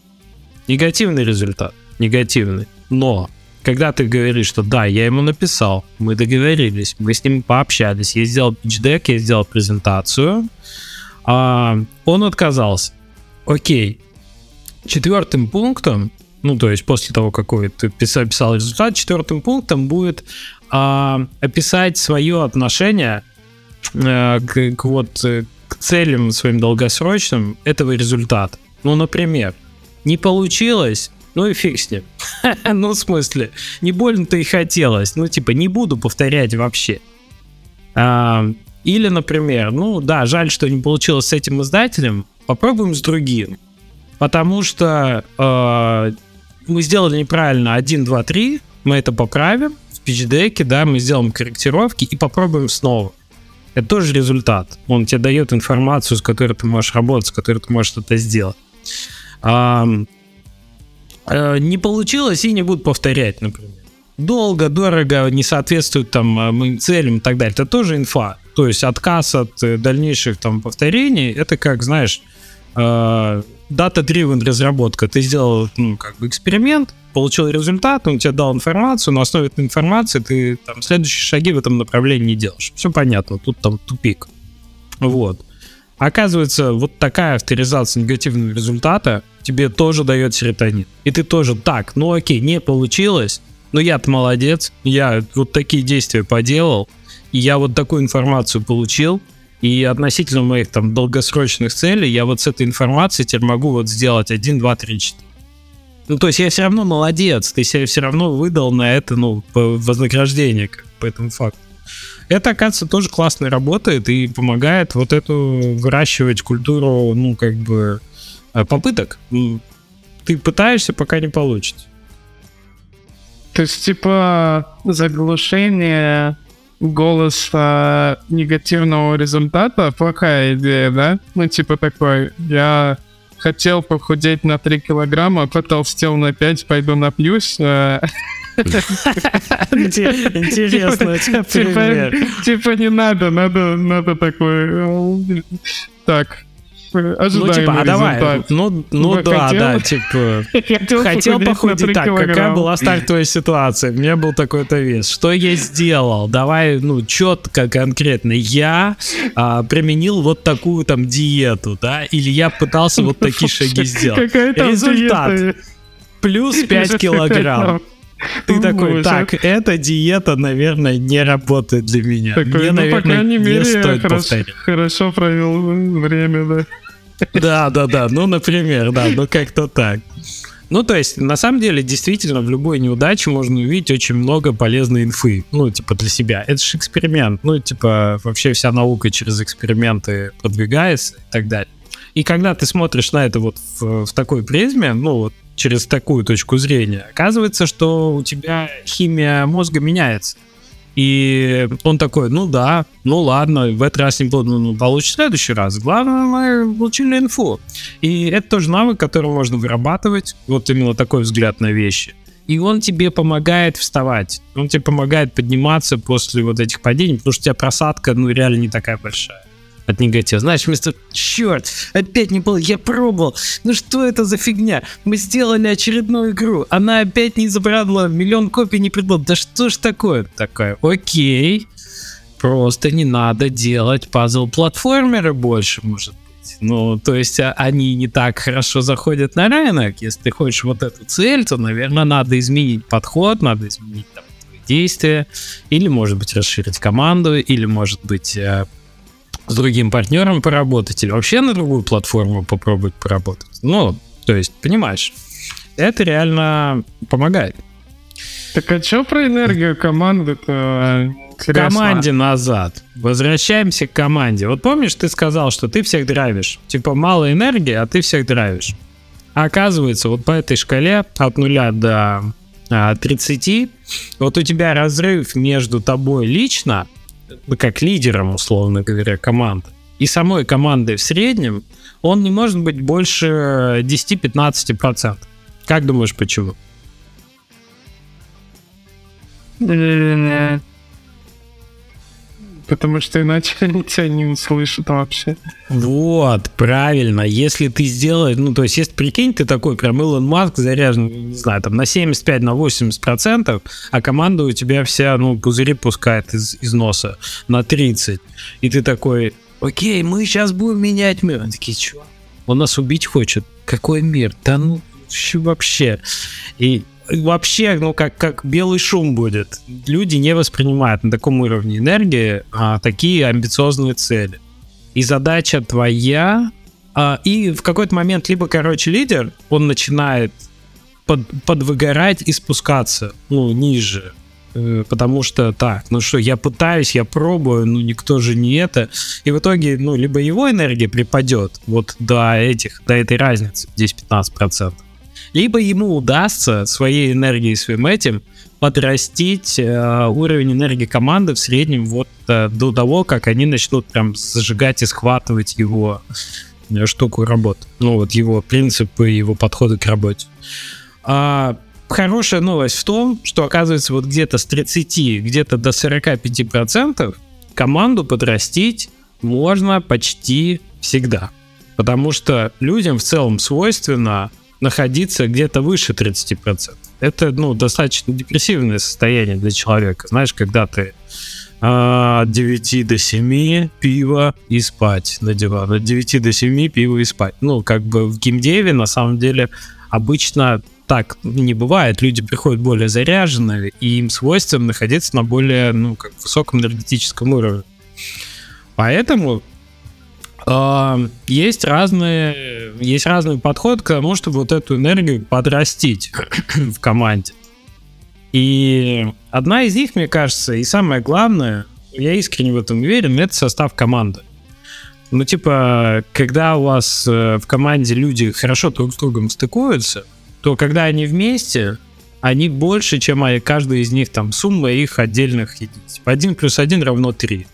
Негативный результат, негативный. Но когда ты говоришь, что да, я ему написал, мы договорились, мы с ним пообщались, я сделал пичдек, я сделал презентацию, а он отказался. Окей, четвертым пунктом, ну, то есть после того, какой ты писал, писал результат, четвертым пунктом будет а, описать свое отношение а, к, к вот э, к целям своим долгосрочным этого результата. Ну, например, не получилось, ну и фиг с ним. ну, в смысле, не больно-то и хотелось. Ну, типа, не буду повторять вообще. А, или, например, ну да, жаль, что не получилось с этим издателем, попробуем с другим. Потому что э, мы сделали неправильно 1, 2, 3, мы это поправим в пичдеке, да, мы сделаем корректировки и попробуем снова. Это тоже результат. Он тебе дает информацию, с которой ты можешь работать, с которой ты можешь что-то сделать. А, не получилось и не буду повторять, например. Долго, дорого, не соответствует там э, моим целям и так далее. Это тоже инфа. То есть отказ от э, дальнейших там повторений, это как, знаешь, э, data-driven разработка. Ты сделал, ну, как бы эксперимент, получил результат, он тебе дал информацию, на основе этой информации ты там следующие шаги в этом направлении не делаешь. Все понятно, тут там тупик. Вот. Оказывается, вот такая авторизация негативного результата тебе тоже дает серотонин. И ты тоже так, ну окей, не получилось, но я-то молодец, я вот такие действия поделал, и я вот такую информацию получил, и относительно моих там долгосрочных целей, я вот с этой информацией теперь могу вот сделать 1, 2, 3, 4. Ну, то есть я все равно молодец, ты себе все равно выдал на это, ну, вознаграждение как, по этому факту. Это, оказывается, тоже классно работает и помогает вот эту выращивать культуру, ну, как бы, попыток. Ты пытаешься, пока не получится. То есть, типа, заглушение голоса негативного результата плохая идея, да? Ну, типа такой, я хотел похудеть на 3 килограмма, потолстел на 5, пойду напьюсь. Э. Интересно, типа, типа не надо, надо, надо такой... Э, так, ну, типа, а давай, ну, ну да, хотел, да, типа, хотел, хотел похудеть. Так, килограмма. какая была стартовая ситуация? У меня был такой-то вес. Что я сделал? Давай, ну, четко, конкретно. Я а, применил вот такую там диету, да, или я пытался вот такие шаги сделать. Результат. Плюс 5 килограмм. Ты такой, так, эта диета, наверное, не работает для меня. Такой, Мне, ну, наверное, по крайней мере, не стоит хорошо. Хорошо провел время, да. Да, да, да. Ну, например, да, ну как-то так. Ну, то есть, на самом деле, действительно, в любой неудаче можно увидеть очень много полезной инфы. Ну, типа, для себя. Это же эксперимент. Ну, типа, вообще вся наука через эксперименты продвигается и так далее. И когда ты смотришь на это вот в, в такой призме, ну, вот через такую точку зрения, оказывается, что у тебя химия мозга меняется. И он такой, ну да, ну ладно, в этот раз не буду, ну, ну получишь в следующий раз. Главное, мы получили инфу. И это тоже навык, который можно вырабатывать, вот именно такой взгляд на вещи. И он тебе помогает вставать, он тебе помогает подниматься после вот этих падений, потому что у тебя просадка, ну, реально не такая большая от негатива. Знаешь, вместо черт, опять не было, я пробовал. Ну что это за фигня? Мы сделали очередную игру, она опять не забрала, миллион копий не придала. Да что ж такое? Такое, окей, просто не надо делать пазл-платформеры больше, может. Ну, то есть а, они не так хорошо заходят на рынок. Если ты хочешь вот эту цель, то, наверное, надо изменить подход, надо изменить там, действия, или, может быть, расширить команду, или, может быть, э, с другим партнером поработать или вообще на другую платформу попробовать поработать. Ну, то есть, понимаешь, это реально помогает. Так а что про энергию команды-то? К команде назад. Возвращаемся к команде. Вот помнишь, ты сказал, что ты всех драйвишь. Типа мало энергии, а ты всех драйвишь. А оказывается, вот по этой шкале от нуля до а, 30, вот у тебя разрыв между тобой лично ну, как лидером, условно говоря, команды, и самой команды в среднем, он не может быть больше 10-15%. Как думаешь, почему? Потому что иначе они тебя не услышат вообще. Вот, правильно. Если ты сделаешь, ну, то есть, если прикинь, ты такой прям Илон Маск заряжен, не знаю, там на 75, на 80 процентов, а команда у тебя вся, ну, пузыри пускает из, из носа на 30. И ты такой, окей, мы сейчас будем менять мир. Они такие, что? Он нас убить хочет. Какой мир? Да ну, вообще. И вообще, ну, как, как белый шум будет. Люди не воспринимают на таком уровне энергии а, такие амбициозные цели. И задача твоя... А, и в какой-то момент либо, короче, лидер, он начинает под, подвыгорать и спускаться, ну, ниже. Э, потому что так, ну что, я пытаюсь, я пробую, ну никто же не это. И в итоге, ну, либо его энергия припадет вот до этих, до этой разницы, 10-15%, либо ему удастся своей энергией, своим этим подрастить э, уровень энергии команды в среднем вот э, до того, как они начнут прям зажигать и схватывать его э, штуку работы. Ну вот его принципы, его подходы к работе. А, хорошая новость в том, что оказывается вот где-то с 30, где-то до 45 процентов команду подрастить можно почти всегда. Потому что людям в целом свойственно находиться где-то выше 30%. Это, ну, достаточно депрессивное состояние для человека. Знаешь, когда ты а, от 9 до 7 пиво и спать на диван. От 9 до 7 пиво и спать. Ну, как бы в геймдеве на самом деле обычно так не бывает. Люди приходят более заряженные, и им свойственно находиться на более, ну, как высоком энергетическом уровне. Поэтому есть разные, есть разный подход к тому, чтобы вот эту энергию подрастить в команде. И одна из них, мне кажется, и самое главное, я искренне в этом уверен, это состав команды. Ну, типа, когда у вас э, в команде люди хорошо друг с другом стыкуются, то когда они вместе, они больше, чем каждый из них там сумма их отдельных единиц. Один плюс один равно три.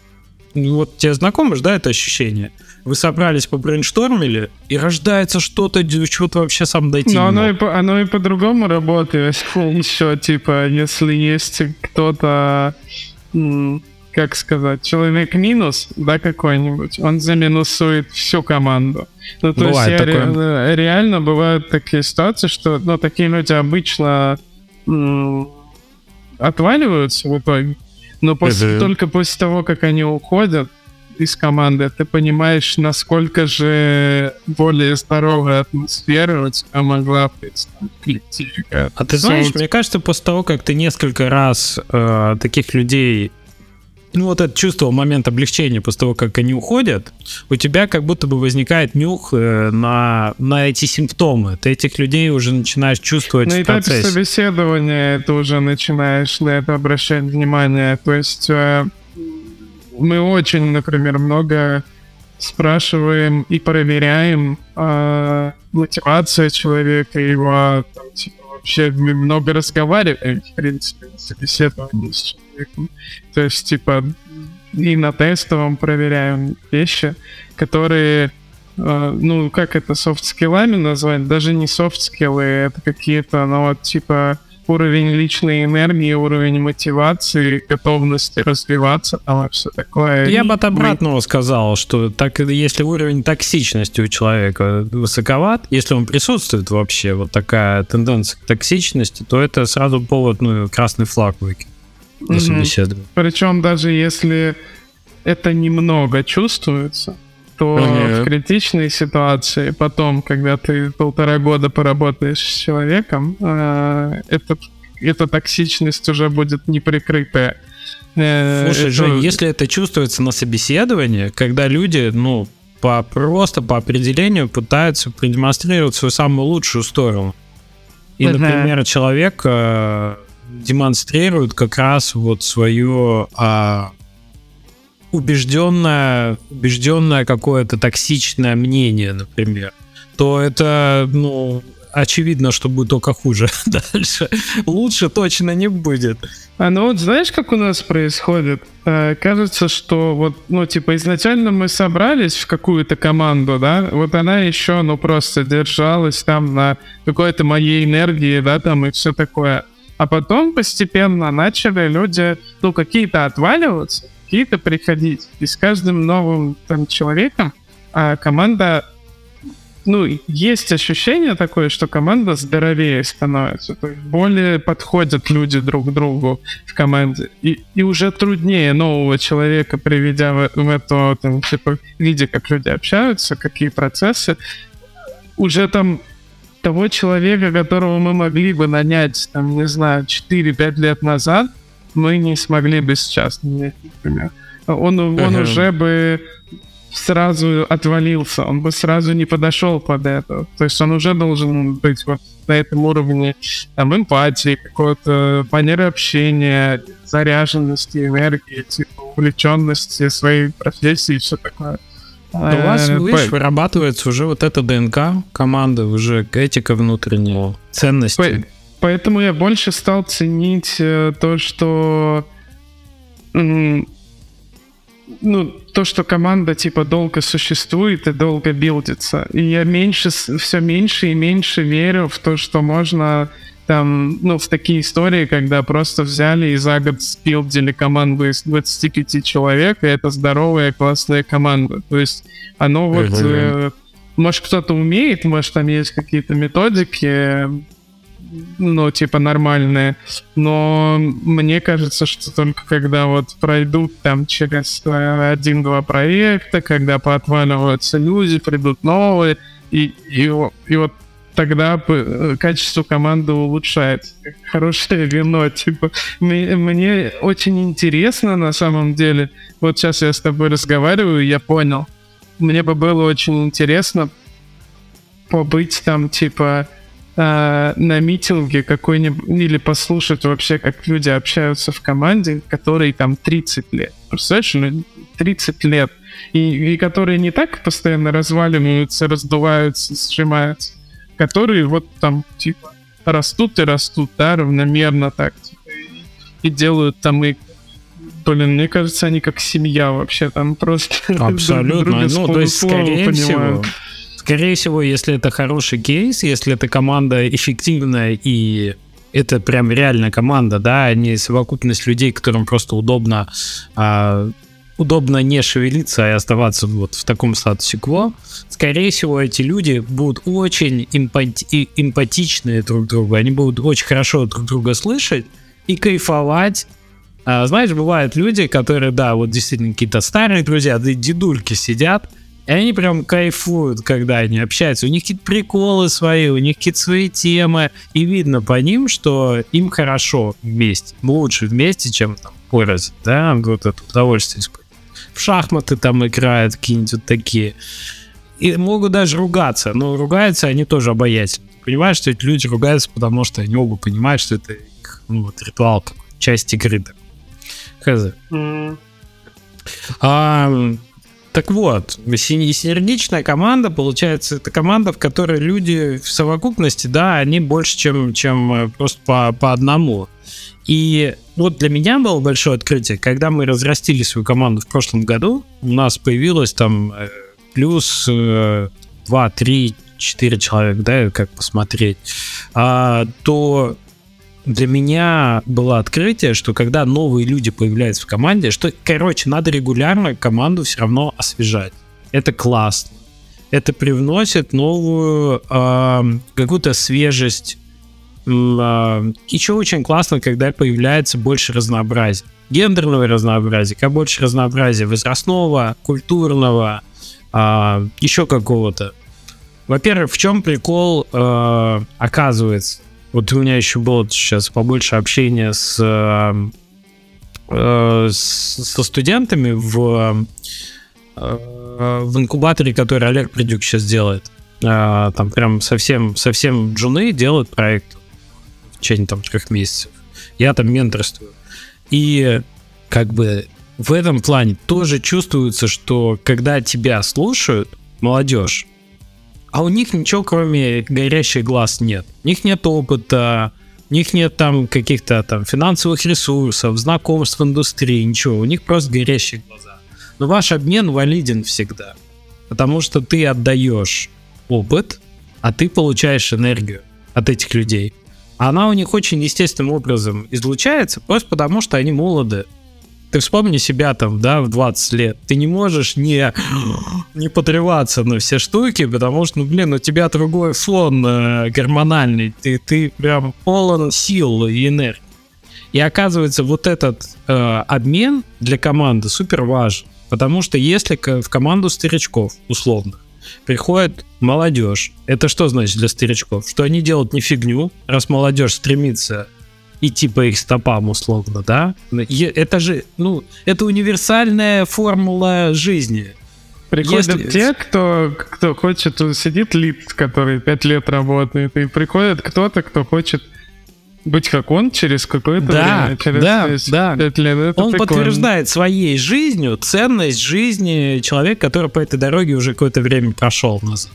Ну, вот тебе знакомо же, да, это ощущение? Вы собрались, побрейнштормили, и рождается что-то, что-то вообще сам дойти Но оно и, по, оно и по-другому работает. Еще, типа, если есть кто-то, как сказать, человек минус, да, какой-нибудь, он заминусует всю команду. Ну, то Бывает есть такое. Ре- реально бывают такие ситуации, что, ну, такие люди обычно отваливаются в итоге, но после, только после того, как они уходят из команды, ты понимаешь, насколько же более здоровая атмосфера у тебя могла представить. А ты знаешь, мне кажется, после того, как ты несколько раз э, таких людей ну вот это чувство, момент облегчения после того, как они уходят, у тебя как будто бы возникает нюх э, на, на эти симптомы. Ты этих людей уже начинаешь чувствовать на в этапе процессе. собеседования ты уже начинаешь на это обращать внимание. То есть э, мы очень, например, много спрашиваем и проверяем э, мотивацию человека, его там, типа, вообще много разговариваем, в принципе, на собеседовании с человеком. То есть, типа, и на тестовом проверяем вещи, которые, э, ну, как это, софт-скиллами назвать? Даже не софт-скиллы, это какие-то, ну, вот, типа, уровень личной энергии, уровень мотивации, готовности развиваться, там все такое. Я бы от обратного мы... сказал, что так если уровень токсичности у человека высоковат, если он присутствует вообще, вот такая тенденция к токсичности, то это сразу повод, ну, красный флаг выкинуть собеседование. Причем даже если это немного чувствуется, то Понятно. в критичной ситуации, потом, когда ты полтора года поработаешь с человеком, э, это, эта токсичность уже будет неприкрытая. Э, Слушай, это... Жень, если это чувствуется на собеседовании, когда люди, ну, по, просто по определению пытаются продемонстрировать свою самую лучшую сторону. И, например, человек э, демонстрирует как раз вот свое а, убежденное, убежденное какое-то токсичное мнение, например, то это, ну, очевидно, что будет только хуже дальше. Лучше точно не будет. А ну вот знаешь, как у нас происходит? Э, кажется, что вот, ну, типа, изначально мы собрались в какую-то команду, да, вот она еще, ну, просто держалась там на какой-то моей энергии, да, там и все такое. А потом постепенно начали люди, ну, какие-то отваливаться, какие-то приходить. И с каждым новым там человеком а команда ну, есть ощущение такое, что команда здоровее становится, то есть более подходят люди друг к другу в команде. И, и уже труднее нового человека, приведя в, в это, там, типа, видя, как люди общаются, какие процессы, уже там того человека, которого мы могли бы нанять, там, не знаю, 4-5 лет назад, мы не смогли бы сейчас например. Он, он uh-huh. уже бы сразу отвалился, он бы сразу не подошел под это. То есть он уже должен быть вот на этом уровне там, эмпатии, какой-то манеры общения, заряженности, энергии, типа, увлеченности своей профессии и все такое. у вас, э, видишь, вырабатывается уже вот эта ДНК команды, уже этика внутренняя, ценности. По... Поэтому я больше стал ценить э, то, что ну, то, что команда, типа, долго существует и долго билдится. И я меньше, все меньше и меньше верю в то, что можно там, ну, в такие истории, когда просто взяли и за год спилдили команду из 25 человек, и это здоровая, классная команда. То есть оно вот... Э, может, кто-то умеет, может, там есть какие-то методики, ну, типа, нормальные. Но мне кажется, что только когда вот пройдут там через один-два проекта, когда поотваливаются люди, придут новые, и, и, и вот тогда э, качество команды улучшается. Хорошее вино, типа. Мне очень интересно на самом деле. Вот сейчас я с тобой разговариваю, я понял. Мне бы было очень интересно побыть там, типа, э, на митинге какой-нибудь, или послушать вообще, как люди общаются в команде, которые там 30 лет. Представляешь, ну, 30 лет. И, и которые не так постоянно разваливаются, раздуваются, сжимаются, которые вот там, типа, растут и растут, да, равномерно так, типа, и, и делают там и Блин, мне кажется, они как семья вообще, там просто... Абсолютно, ну, то есть, скорее всего, Скорее всего, если это хороший кейс, если эта команда эффективная и это прям реально команда, да, а не совокупность людей, которым просто удобно, а, удобно не шевелиться и оставаться вот в таком статусе кво. Скорее всего, эти люди будут очень эмпати- эмпатичны друг другу, они будут очень хорошо друг друга слышать и кайфовать. А, знаешь, бывают люди, которые, да, вот действительно какие-то старые друзья, да, дедульки сидят, и они прям кайфуют, когда они общаются. У них какие-то приколы свои, у них какие-то свои темы. И видно по ним, что им хорошо вместе. Лучше вместе, чем там порознь. Да, вот это удовольствие испытывать. В шахматы там играют какие-нибудь вот такие. И могут даже ругаться. Но ругаются они тоже обаятельно. Понимаешь, что эти люди ругаются, потому что они оба понимают, что это их, ну, вот, ритуал, часть игры. Хз. Mm. А, так вот, синергичная команда, получается, это команда, в которой люди в совокупности, да, они больше, чем, чем э, просто по, по одному. И вот для меня было большое открытие, когда мы разрастили свою команду в прошлом году, у нас появилось там э, плюс 2, 3, 4 человека, да, как посмотреть, а, то для меня было открытие, что когда новые люди появляются в команде, что, короче, надо регулярно команду все равно освежать. Это классно. Это привносит новую э, какую-то свежесть. Э, еще очень классно, когда появляется больше разнообразия. Гендерного разнообразия, как больше разнообразия возрастного, культурного, э, еще какого-то. Во-первых, в чем прикол э, оказывается? Вот у меня еще было сейчас побольше общения с, э, со студентами в, э, в инкубаторе, который Олег Придюк сейчас делает. Э, там прям совсем, совсем джуны делают проект в течение там трех месяцев. Я там менторствую. И как бы в этом плане тоже чувствуется, что когда тебя слушают, молодежь, А у них ничего, кроме горящих глаз, нет. У них нет опыта, у них нет там каких-то там финансовых ресурсов, знакомств в индустрии, ничего. У них просто горящие глаза. Но ваш обмен валиден всегда. Потому что ты отдаешь опыт, а ты получаешь энергию от этих людей. Она у них очень естественным образом излучается, просто потому что они молоды. Ты вспомни себя там, да, в 20 лет. Ты не можешь не, не подрываться на все штуки, потому что, ну, блин, у тебя другой фон э, гормональный. Ты, ты прям полон сил и энергии. И оказывается, вот этот э, обмен для команды супер важен. Потому что если в команду старичков, условно, приходит молодежь, это что значит для старичков? Что они делают не фигню, раз молодежь стремится идти по их стопам условно, да? Это же, ну, это универсальная формула жизни. Приходят Если... те, кто, кто хочет, сидит лид, который пять лет работает, и приходит кто-то, кто хочет быть как он через какое-то да, время, через да, 5, да. 5 лет. Это он прикольно. подтверждает своей жизнью ценность жизни человека, который по этой дороге уже какое-то время прошел назад.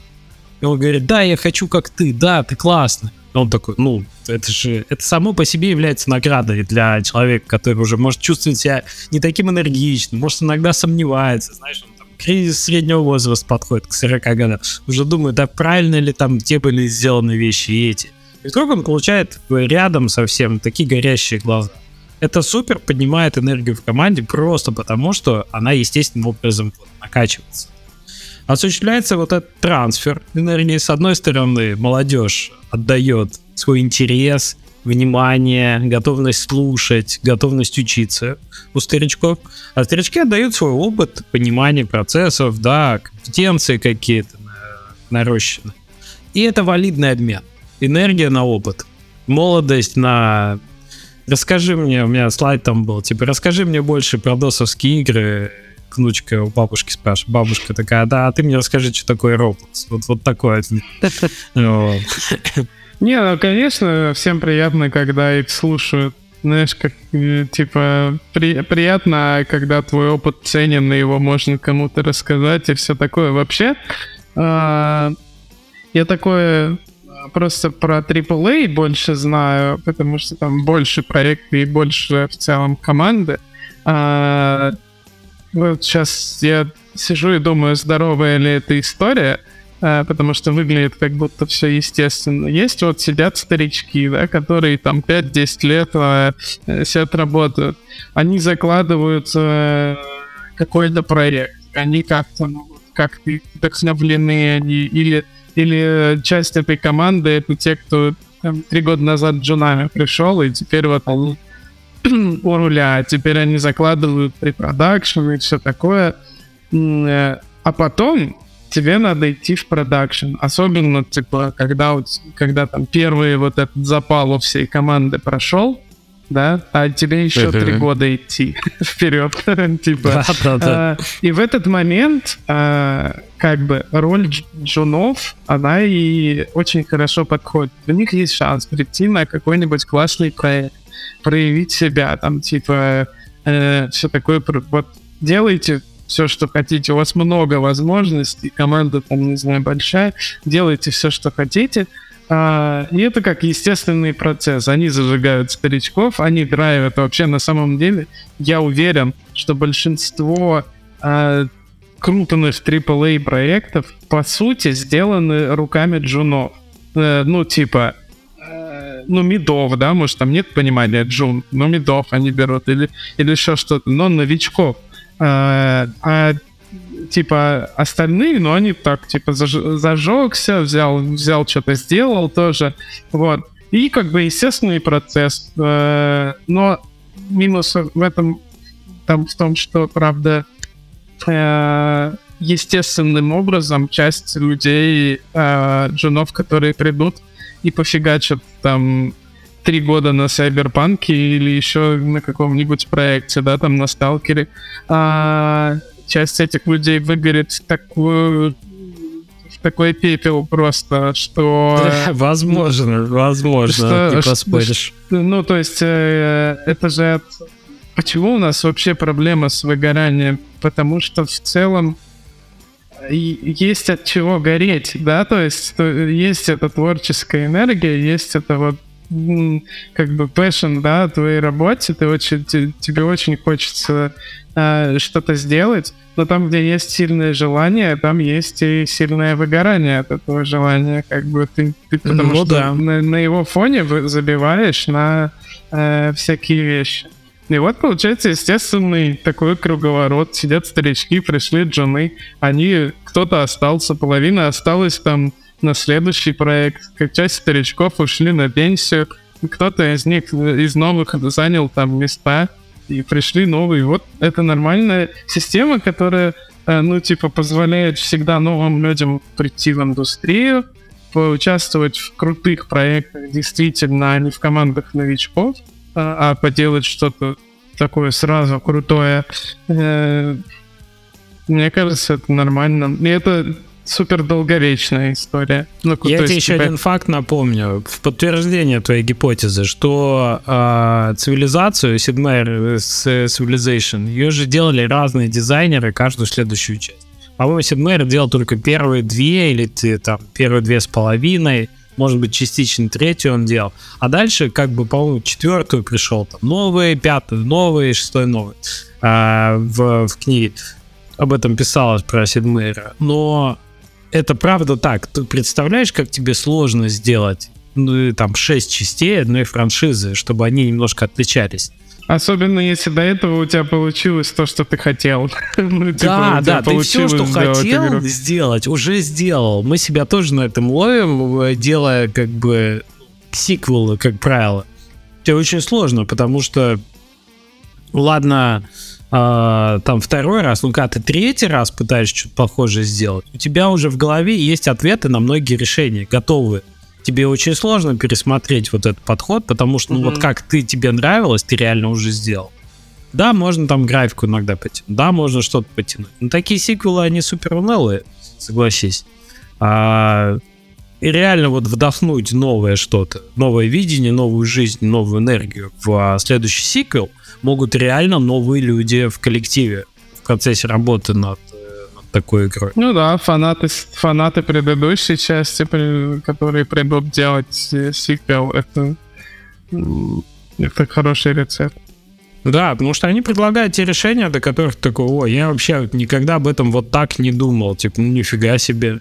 И он говорит, да, я хочу как ты, да, ты классный. Он такой, ну, это же, это само по себе является наградой для человека, который уже может чувствовать себя не таким энергичным, может иногда сомневается, знаешь, он там кризис среднего возраста подходит к 40 годам, уже думает, да правильно ли там те были сделаны вещи и эти. И вдруг он получает рядом совсем такие горящие глаза. Это супер поднимает энергию в команде просто потому, что она естественным образом накачивается осуществляется вот этот трансфер энергии. С одной стороны, молодежь отдает свой интерес, внимание, готовность слушать, готовность учиться у старичков. А старички отдают свой опыт, понимание процессов, да, компетенции какие-то нарощены. И это валидный обмен. Энергия на опыт. Молодость на... Расскажи мне, у меня слайд там был, типа, расскажи мне больше про досовские игры, внучка у бабушки спрашивает. Бабушка такая, да, а ты мне расскажи, что такое Roblox. Вот, вот такое. Не, ну, конечно, всем приятно, когда их слушают. Знаешь, как, э, типа, при, приятно, когда твой опыт ценен, и его можно кому-то рассказать, и все такое. Вообще, э, я такое просто про AAA больше знаю, потому что там больше проектов и больше в целом команды. А, вот сейчас я сижу и думаю, здоровая ли эта история, а, потому что выглядит как будто все естественно. Есть вот сидят старички, да, которые там 5-10 лет а, сидят работают. Они закладывают а, какой-то проект. Они как-то ну, как-то вдохновлены они, или, или часть этой команды это те, кто там, три года назад джунами пришел, и теперь вот они у руля, теперь они закладывают pre-production и все такое. Э, а потом тебе надо идти в production. Особенно, типа, когда, когда там первый вот этот запал у всей команды прошел, да, а тебе еще три года идти вперед, типа. Да, да, да. И в этот момент, а, как бы, роль джунов, она и очень хорошо подходит. У них есть шанс прийти на какой-нибудь классный проект проявить себя, там, типа, э, все такое, вот, делайте все, что хотите, у вас много возможностей, команда там, не знаю, большая, делайте все, что хотите, а, и это как естественный процесс. Они зажигают старичков, они драйвят вообще на самом деле. Я уверен, что большинство а, крупных AAA проектов по сути сделаны руками джунов. А, ну, типа, ну, мидов, да, может, там нет понимания джун, но мидов они берут или, или еще что-то, но новичков. А, а типа остальные, ну, они так, типа, заж, зажегся, взял, взял что-то, сделал тоже, вот. И как бы естественный процесс. Э, но минус в этом там в том, что, правда, э, естественным образом часть людей, э, джунов, которые придут, и пофигачат там три года на Сайберпанке или еще на каком-нибудь проекте, да, там на Сталкере, а часть этих людей выберет такую такой пепел просто, что... Возможно, возможно, что, ты поспоришь. Что, ну, то есть, э, это же... Почему у нас вообще проблема с выгоранием? Потому что в целом есть от чего гореть, да, то есть есть эта творческая энергия, есть это вот как бы passion, да, твоей работе, ты очень, тебе очень хочется э, что-то сделать, но там, где есть сильное желание, там есть и сильное выгорание от этого желания, как бы ты, ты потому ну, что да. на, на его фоне забиваешь на э, всякие вещи. И вот получается естественный такой круговорот. Сидят старички, пришли джуны, они, кто-то остался, половина осталась там на следующий проект. Как часть старичков ушли на пенсию, кто-то из них, из новых занял там места, и пришли новые. Вот это нормальная система, которая, э, ну, типа, позволяет всегда новым людям прийти в индустрию, поучаствовать в крутых проектах, действительно, а не в командах новичков, а, а поделать что-то такое сразу крутое. Э, мне кажется, это нормально. И это супер долговечная история. Ну, Я тебе еще типа... один факт напомню. В подтверждение твоей гипотезы, что э, цивилизацию, Meier Civilization, ее же делали разные дизайнеры каждую следующую часть. По-моему, Meier делал только первые две или там первые две с половиной может быть, частично третью он делал. А дальше, как бы, по-моему, четвертую пришел, там, новые, пятую, новые, шестой, новый. А, в, в книге об этом писалось про Сидмейра. Но это правда так. Ты представляешь, как тебе сложно сделать ну, там шесть частей одной франшизы, чтобы они немножко отличались. Особенно если до этого у тебя получилось то, что ты хотел. ну, типа, да, да, ты все, что хотел игру. сделать, уже сделал. Мы себя тоже на этом ловим, э, делая как бы сиквелы, как правило. Это очень сложно, потому что, ладно, э, там второй раз, ну когда ты третий раз пытаешься что-то похожее сделать, у тебя уже в голове есть ответы на многие решения, готовые тебе очень сложно пересмотреть вот этот подход, потому что, ну, mm-hmm. вот как ты тебе нравилось, ты реально уже сделал. Да, можно там графику иногда потянуть, да, можно что-то потянуть. Но такие сиквелы, они супер унылые, согласись. А, и реально вот вдохнуть новое что-то, новое видение, новую жизнь, новую энергию в а, следующий сиквел могут реально новые люди в коллективе в процессе работы над такой игрой. Ну да, фанаты, фанаты предыдущей части, которые придут делать э, сиквел, это, это хороший рецепт. Да, потому что они предлагают те решения, до которых такой, о, я вообще никогда об этом вот так не думал, типа, ну нифига себе.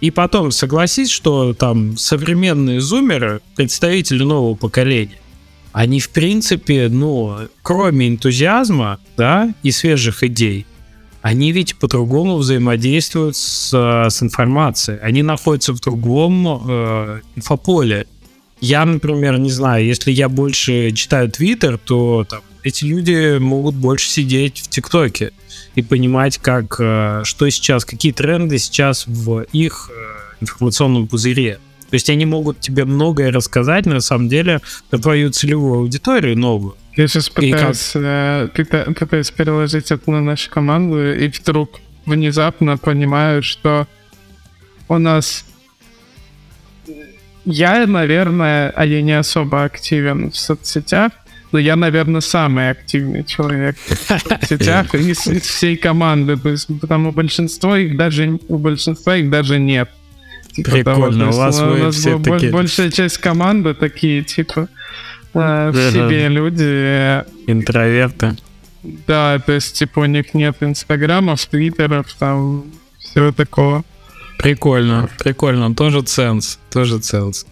И потом согласись, что там современные зумеры, представители нового поколения, они в принципе, ну, кроме энтузиазма, да, и свежих идей, они ведь по-другому взаимодействуют с, с информацией. Они находятся в другом э, инфополе. Я, например, не знаю, если я больше читаю Твиттер, то там, эти люди могут больше сидеть в ТикТоке и понимать, как, э, что сейчас, какие тренды сейчас в их э, информационном пузыре. То есть они могут тебе многое рассказать, на самом деле, про твою целевую аудиторию новую. Я сейчас пытаюсь, э, пытаюсь переложить это на нашу команду, и вдруг внезапно понимаю, что у нас я, наверное, а я не особо активен в соцсетях, но я, наверное, самый активный человек в соцсетях из, из всей команды, потому большинство их даже у большинства их даже нет. Прикольно, у вас вы все такие... Большая часть команды такие, типа, э, в себе люди. Интроверты. Да, то есть, типа, у них нет инстаграмов, твиттеров, там, всего такого. Прикольно, прикольно, тоже ценс, тоже ценс.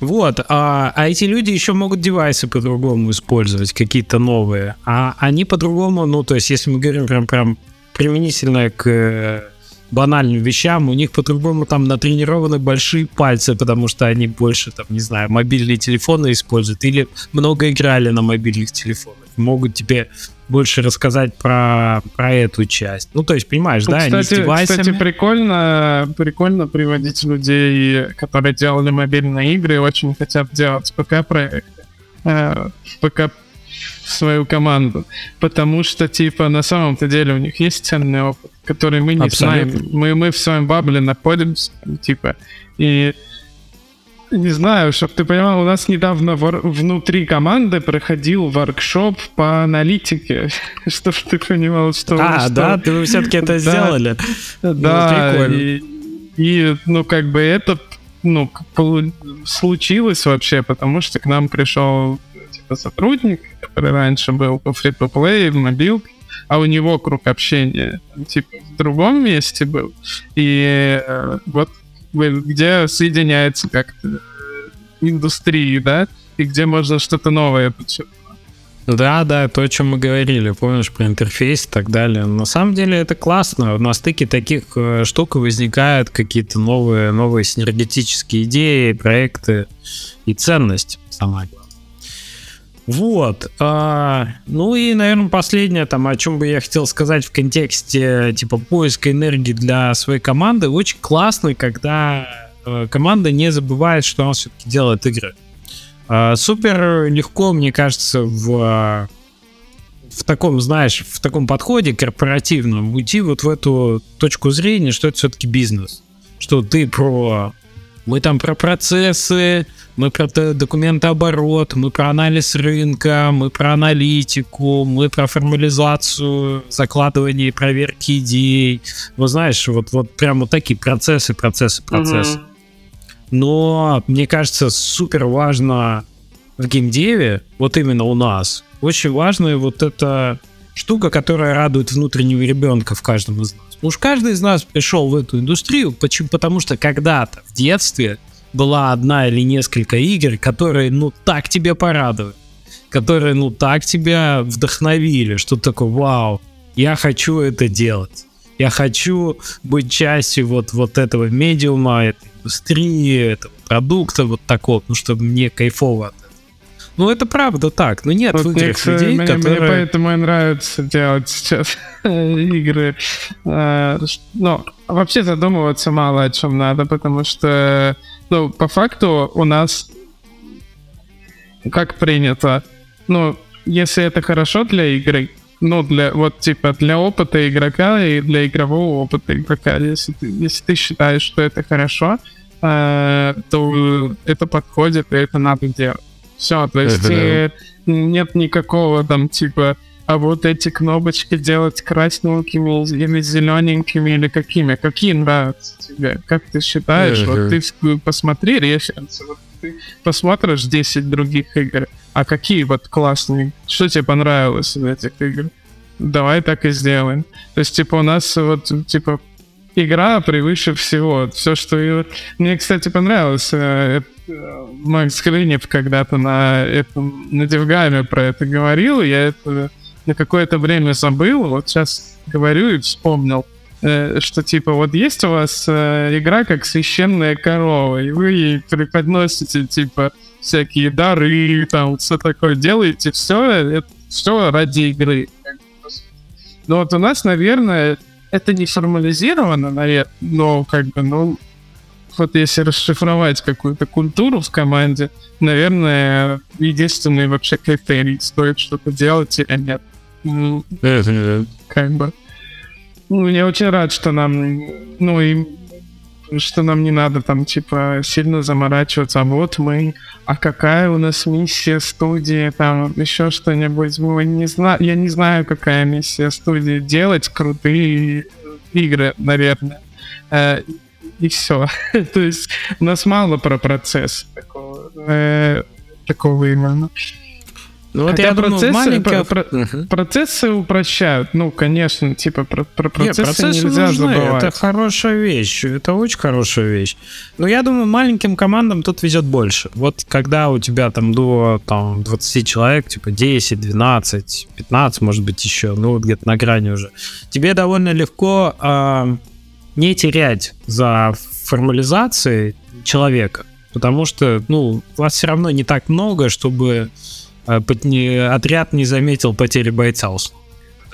Вот, а, а эти люди еще могут девайсы по-другому использовать, какие-то новые. А они по-другому, ну, то есть, если мы говорим прям, прям применительно к банальным вещам, у них по-другому там натренированы большие пальцы, потому что они больше, там, не знаю, мобильные телефоны используют или много играли на мобильных телефонах. Могут тебе больше рассказать про, про эту часть. Ну, то есть, понимаешь, ну, да, кстати, они с девайсами. Кстати, прикольно, прикольно приводить людей, которые делали мобильные игры, очень хотят делать ПК-проекты. Э, ПК в свою команду. Потому что, типа, на самом-то деле у них есть ценный опыт, который мы не Абсолютно. знаем. Мы, мы в своем бабле находимся, типа, и не знаю, чтобы ты понимал, у нас недавно внутри команды проходил воркшоп по аналитике, чтобы ты понимал, что... А, что... да, ты все-таки это сделали. Да, ну, и, и, ну, как бы это, ну, случилось вообще, потому что к нам пришел типа сотрудник, который раньше был по free-to-play, в мобилке, а у него круг общения типа в другом месте был. И э, вот где соединяется как-то индустрии, да, и где можно что-то новое почерпнуть. Да, да, то, о чем мы говорили, помнишь, про интерфейс и так далее. На самом деле это классно. На стыке таких э, штук возникают какие-то новые, новые синергетические идеи, проекты и ценность сама. Вот. А, ну и, наверное, последнее, там, о чем бы я хотел сказать в контексте, типа, поиска энергии для своей команды. Очень классно, когда э, команда не забывает, что она все-таки делает игры. А, супер легко, мне кажется, в в таком, знаешь, в таком подходе корпоративном уйти вот в эту точку зрения, что это все-таки бизнес. Что ты про мы там про процессы, мы про документооборот, мы про анализ рынка, мы про аналитику, мы про формализацию, закладывание и проверки идей. Вот знаешь, вот, вот прям вот такие процессы, процессы, процессы. Mm-hmm. Но мне кажется, супер важно в геймдеве, вот именно у нас, очень важная вот эта штука, которая радует внутреннего ребенка в каждом из нас. Уж каждый из нас пришел в эту индустрию, почему? потому что когда-то в детстве была одна или несколько игр, которые, ну, так тебе порадуют, которые, ну, так тебя вдохновили, что такое, вау, я хочу это делать. Я хочу быть частью вот, вот этого медиума, этой индустрии, этого продукта вот такого, ну, чтобы мне кайфово от ну, это правда так. Но нет вот играх людей, мне, которые... Мне поэтому и нравится делать сейчас игры. А, ну, вообще задумываться мало о чем надо, потому что, ну, по факту у нас как принято, ну, если это хорошо для игры, ну, для, вот, типа, для опыта игрока и для игрового опыта игрока, если ты, если ты считаешь, что это хорошо, э, то это подходит, и это надо делать. Все, то есть э, нет никакого там типа а вот эти кнопочки делать красненькими или зелененькими или какими? Какие нравятся тебе? Как ты считаешь? Вот ты посмотри референсы, вот ты посмотришь 10 других игр, а какие вот классные, что тебе понравилось из этих игр? Давай так и сделаем. То есть, типа, у нас вот, типа, игра превыше всего. Все, что... Мне, кстати, понравилось э, Макс Крынев когда-то на, этом, на Девгаме про это говорил, я это на какое-то время забыл, вот сейчас говорю и вспомнил, э, что типа вот есть у вас э, игра как священная корова, и вы ей преподносите типа всякие дары, там все такое делаете, все, это все ради игры. Но вот у нас, наверное, это не формализировано, наверное, но как бы, ну, вот если расшифровать какую-то культуру в команде, наверное, единственный вообще критерий, стоит что-то делать или нет. Ну, это не Как бы. Ну, я очень рад, что нам, ну, и что нам не надо там, типа, сильно заморачиваться. А вот мы, а какая у нас миссия студии, там, еще что-нибудь. Мы не знаю, я не знаю, какая миссия студии. Делать крутые игры, наверное. И все. То есть у нас мало про процесс такого, э, такого именно. Ну вот Хотя я процессы, думаю, маленькая... про, про, uh-huh. процессы упрощают. Ну, конечно, типа про, про процессы, Нет, процессы нельзя нужны. забывать. Это хорошая вещь, это очень хорошая вещь. Но я думаю, маленьким командам тут везет больше. Вот когда у тебя там до там, 20 человек, типа 10, 12, 15, может быть, еще, ну, где-то на грани уже, тебе довольно легко э, не терять за формализацией человека. Потому что, ну, вас все равно не так много, чтобы э, отряд не заметил потери бойца,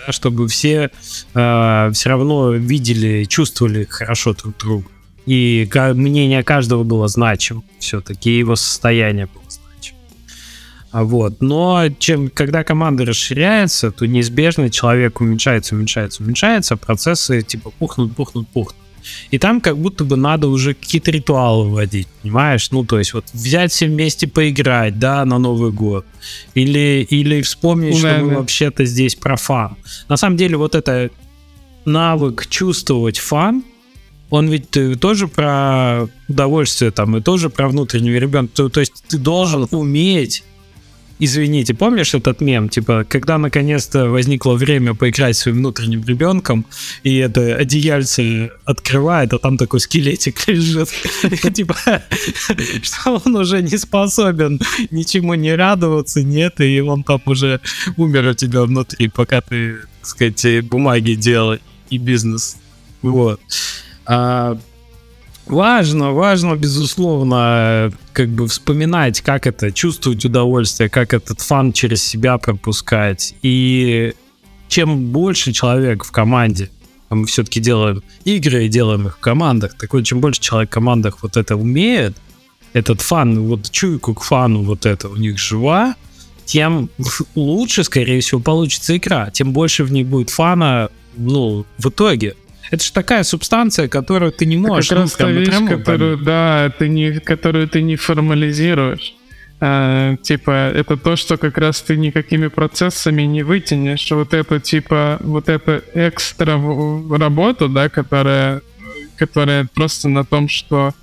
да, чтобы все э, все равно видели, чувствовали хорошо друг друга. И мнение каждого было значим все-таки, его состояние было вот. Но чем, когда команда расширяется, то неизбежно человек уменьшается, уменьшается, уменьшается, а процессы типа пухнут, пухнут, пухнут. И там как будто бы надо уже какие-то ритуалы вводить, понимаешь? Ну, то есть вот взять все вместе поиграть, да, на Новый год. Или, или вспомнить, да, что мы вообще-то здесь про фан. На самом деле вот это навык чувствовать фан, он ведь тоже про удовольствие там, и тоже про внутреннего ребенка. То, то есть ты должен уметь извините, помнишь этот мем, типа, когда наконец-то возникло время поиграть своим внутренним ребенком, и это одеяльце открывает, а там такой скелетик лежит, типа, что он уже не способен ничему не радоваться, нет, и он там уже умер у тебя внутри, пока ты, так сказать, бумаги делал и бизнес. Вот. Важно, важно, безусловно, как бы вспоминать, как это, чувствовать удовольствие, как этот фан через себя пропускать. И чем больше человек в команде, а мы все-таки делаем игры и делаем их в командах, так вот, чем больше человек в командах вот это умеет, этот фан, вот чуйку к фану вот это у них жива, тем лучше, скорее всего, получится игра, тем больше в ней будет фана, ну, в итоге. Это же такая субстанция, которую ты не можешь... Это как раз вещь, которую, да, ты не, которую ты не формализируешь. А, типа, это то, что как раз ты никакими процессами не вытянешь. Вот это, типа, вот это экстра работу, да, которая, которая просто на том, что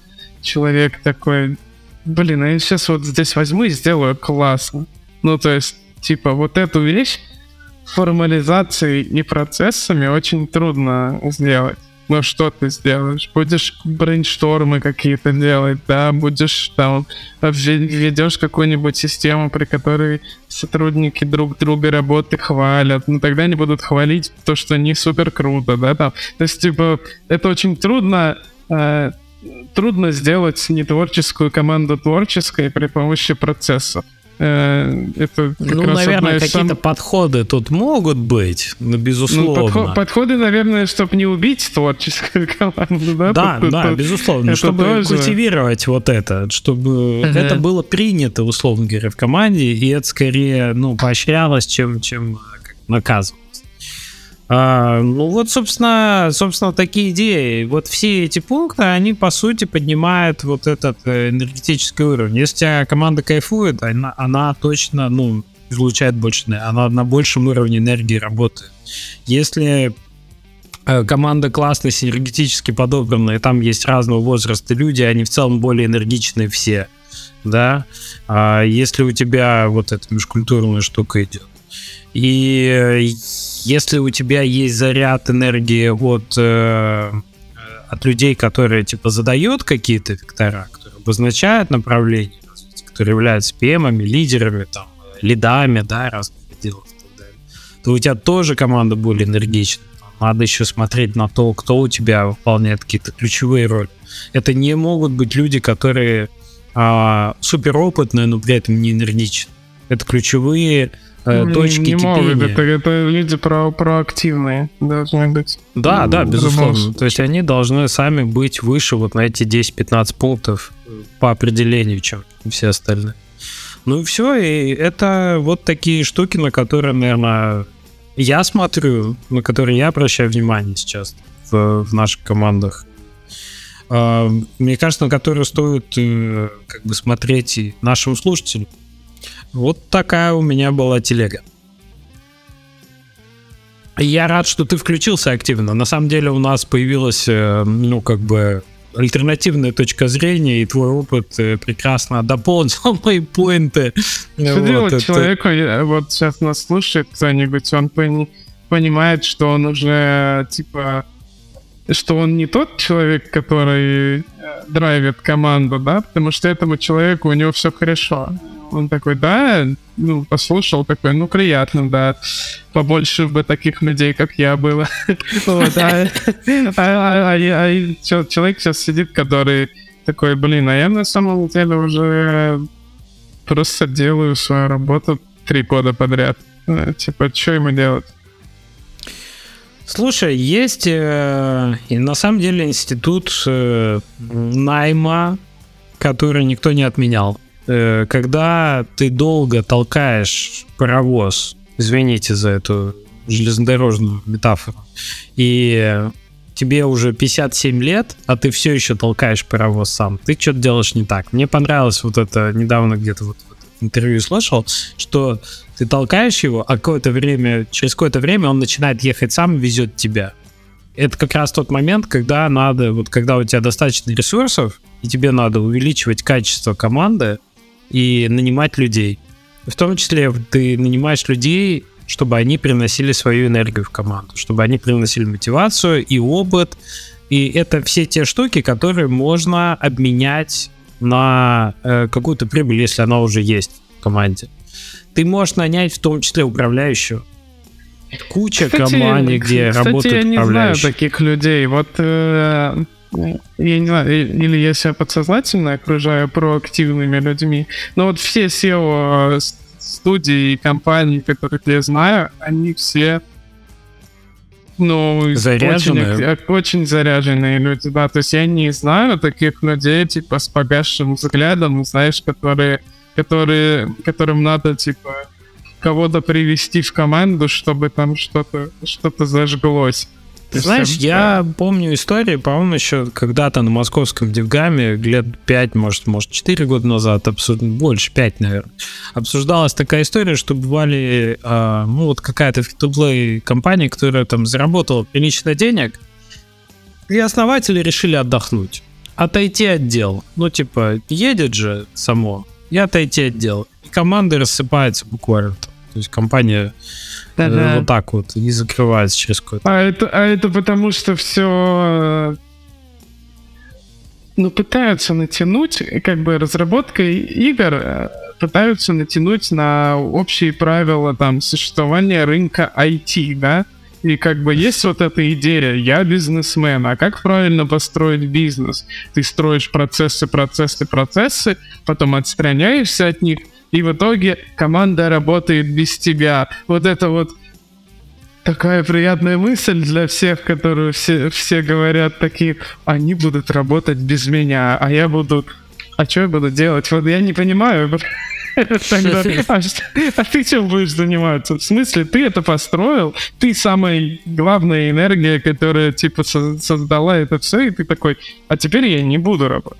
человек такой, блин, а я сейчас вот здесь возьму и сделаю классно. Ну, то есть, типа, вот эту вещь формализацией и процессами очень трудно сделать. Ну что ты сделаешь? Будешь брейнштормы какие-то делать, да, будешь там введешь какую-нибудь систему, при которой сотрудники друг друга работы хвалят, ну тогда они будут хвалить то, что не супер круто, да, там. То есть, типа, это очень трудно э, трудно сделать не творческую команду творческой при помощи процессов. Э, это ну, наверное, какие-то сам... подходы тут могут быть, ну, безусловно. Ну, подход, подходы, наверное, чтобы не убить творческую команду, да? Да, тут, да, тут, безусловно, чтобы тоже... культивировать вот это, чтобы uh-huh. это было принято, условно говоря, в команде, и это скорее, ну, поощрялось, чем, чем наказывалось. А, ну вот, собственно, собственно, такие идеи. Вот все эти пункты, они, по сути, поднимают вот этот э, энергетический уровень. Если команда кайфует, она, она точно, ну, излучает больше, она на большем уровне энергии работает. Если э, команда классная, синергетически подобранная, там есть разного возраста люди, они в целом более энергичные все, да, а если у тебя вот эта межкультурная штука идет, и если у тебя есть заряд энергии от, э, от людей, которые типа задают какие-то вектора, которые обозначают направление, которые являются ПМами, лидерами, там, лидами, да, разных делов и так далее, то у тебя тоже команда более энергичная. Надо еще смотреть на то, кто у тебя выполняет какие-то ключевые роли. Это не могут быть люди, которые а, суперопытные, но при этом не энергичны. Это ключевые э, ну, точки не кипения. могут, это, это люди про, проактивные должны быть. Да, да, безусловно. То есть они должны сами быть выше вот на эти 10-15 пунктов по определению, чем все остальные. Ну и все, и это вот такие штуки, на которые, наверное, я смотрю, на которые я обращаю внимание сейчас в, в наших командах. А, мне кажется, на которые стоит э, как бы смотреть и нашим слушателям. Вот такая у меня была телега. Я рад, что ты включился активно. На самом деле у нас появилась, э, ну, как бы альтернативная точка зрения, и твой опыт э, прекрасно дополнил мои поинты. Что вот, делать это... человеку, вот сейчас нас слушает кто-нибудь, он понимает, что он уже, типа, что он не тот человек, который э, драйвит команду, да, потому что этому человеку у него все хорошо. Он такой, да, ну, послушал, такой, ну, приятно, да. Побольше бы таких людей, как я было. Человек сейчас сидит, который такой, блин, а я на самом деле уже просто делаю свою работу три года подряд. Э, типа, что ему делать? Слушай, есть э, и на самом деле институт э, найма, который никто не отменял. Э, когда ты долго толкаешь паровоз, извините за эту железнодорожную метафору, и тебе уже 57 лет, а ты все еще толкаешь паровоз сам, ты что-то делаешь не так. Мне понравилось вот это, недавно где-то вот интервью слышал, что ты толкаешь его, а какое-то время, через какое-то время он начинает ехать сам везет тебя. Это как раз тот момент, когда надо, вот когда у тебя достаточно ресурсов, и тебе надо увеличивать качество команды и нанимать людей. В том числе ты нанимаешь людей, чтобы они приносили свою энергию в команду, чтобы они приносили мотивацию и опыт. И это все те штуки, которые можно обменять на э, какую-то прибыль, если она уже есть в команде. Ты можешь нанять в том числе управляющего. Куча кстати, компаний, где кстати, работают я не знаю таких людей. Вот э, я не знаю, или я себя подсознательно окружаю проактивными людьми. Но вот все SEO студии и компании, которых я знаю, они все ну, заряженные. Очень, очень заряженные люди, да. То есть я не знаю таких людей, типа, с погасшим взглядом, знаешь, которые, которые, которым надо, типа, кого-то привести в команду, чтобы там что-то что-то зажглось. Ты знаешь, я помню историю, по-моему, еще когда-то на московском Девгаме, лет 5, может, может 4 года назад, обсуж... больше, 5, наверное, обсуждалась такая история, что бывали, э, ну, вот какая-то фри компания, которая там заработала прилично денег, и основатели решили отдохнуть, отойти от дел. Ну, типа, едет же само, и отойти от дел. И команды рассыпаются буквально. То есть компания да-да. вот так вот не закрывается через какой-то. А это, а это потому что все ну, пытаются натянуть, как бы разработкой игр э, пытаются натянуть на общие правила там существования рынка IT, да? И как бы есть вот эта идея, я бизнесмен, а как правильно построить бизнес? Ты строишь процессы, процессы, процессы, потом отстраняешься от них, и в итоге команда работает без тебя. Вот это вот такая приятная мысль для всех, которые все, все говорят такие, они будут работать без меня, а я буду... А что я буду делать? Вот я не понимаю. Тогда, а, а ты чем будешь заниматься? В смысле, ты это построил, ты самая главная энергия, которая типа создала это все, и ты такой, а теперь я не буду работать.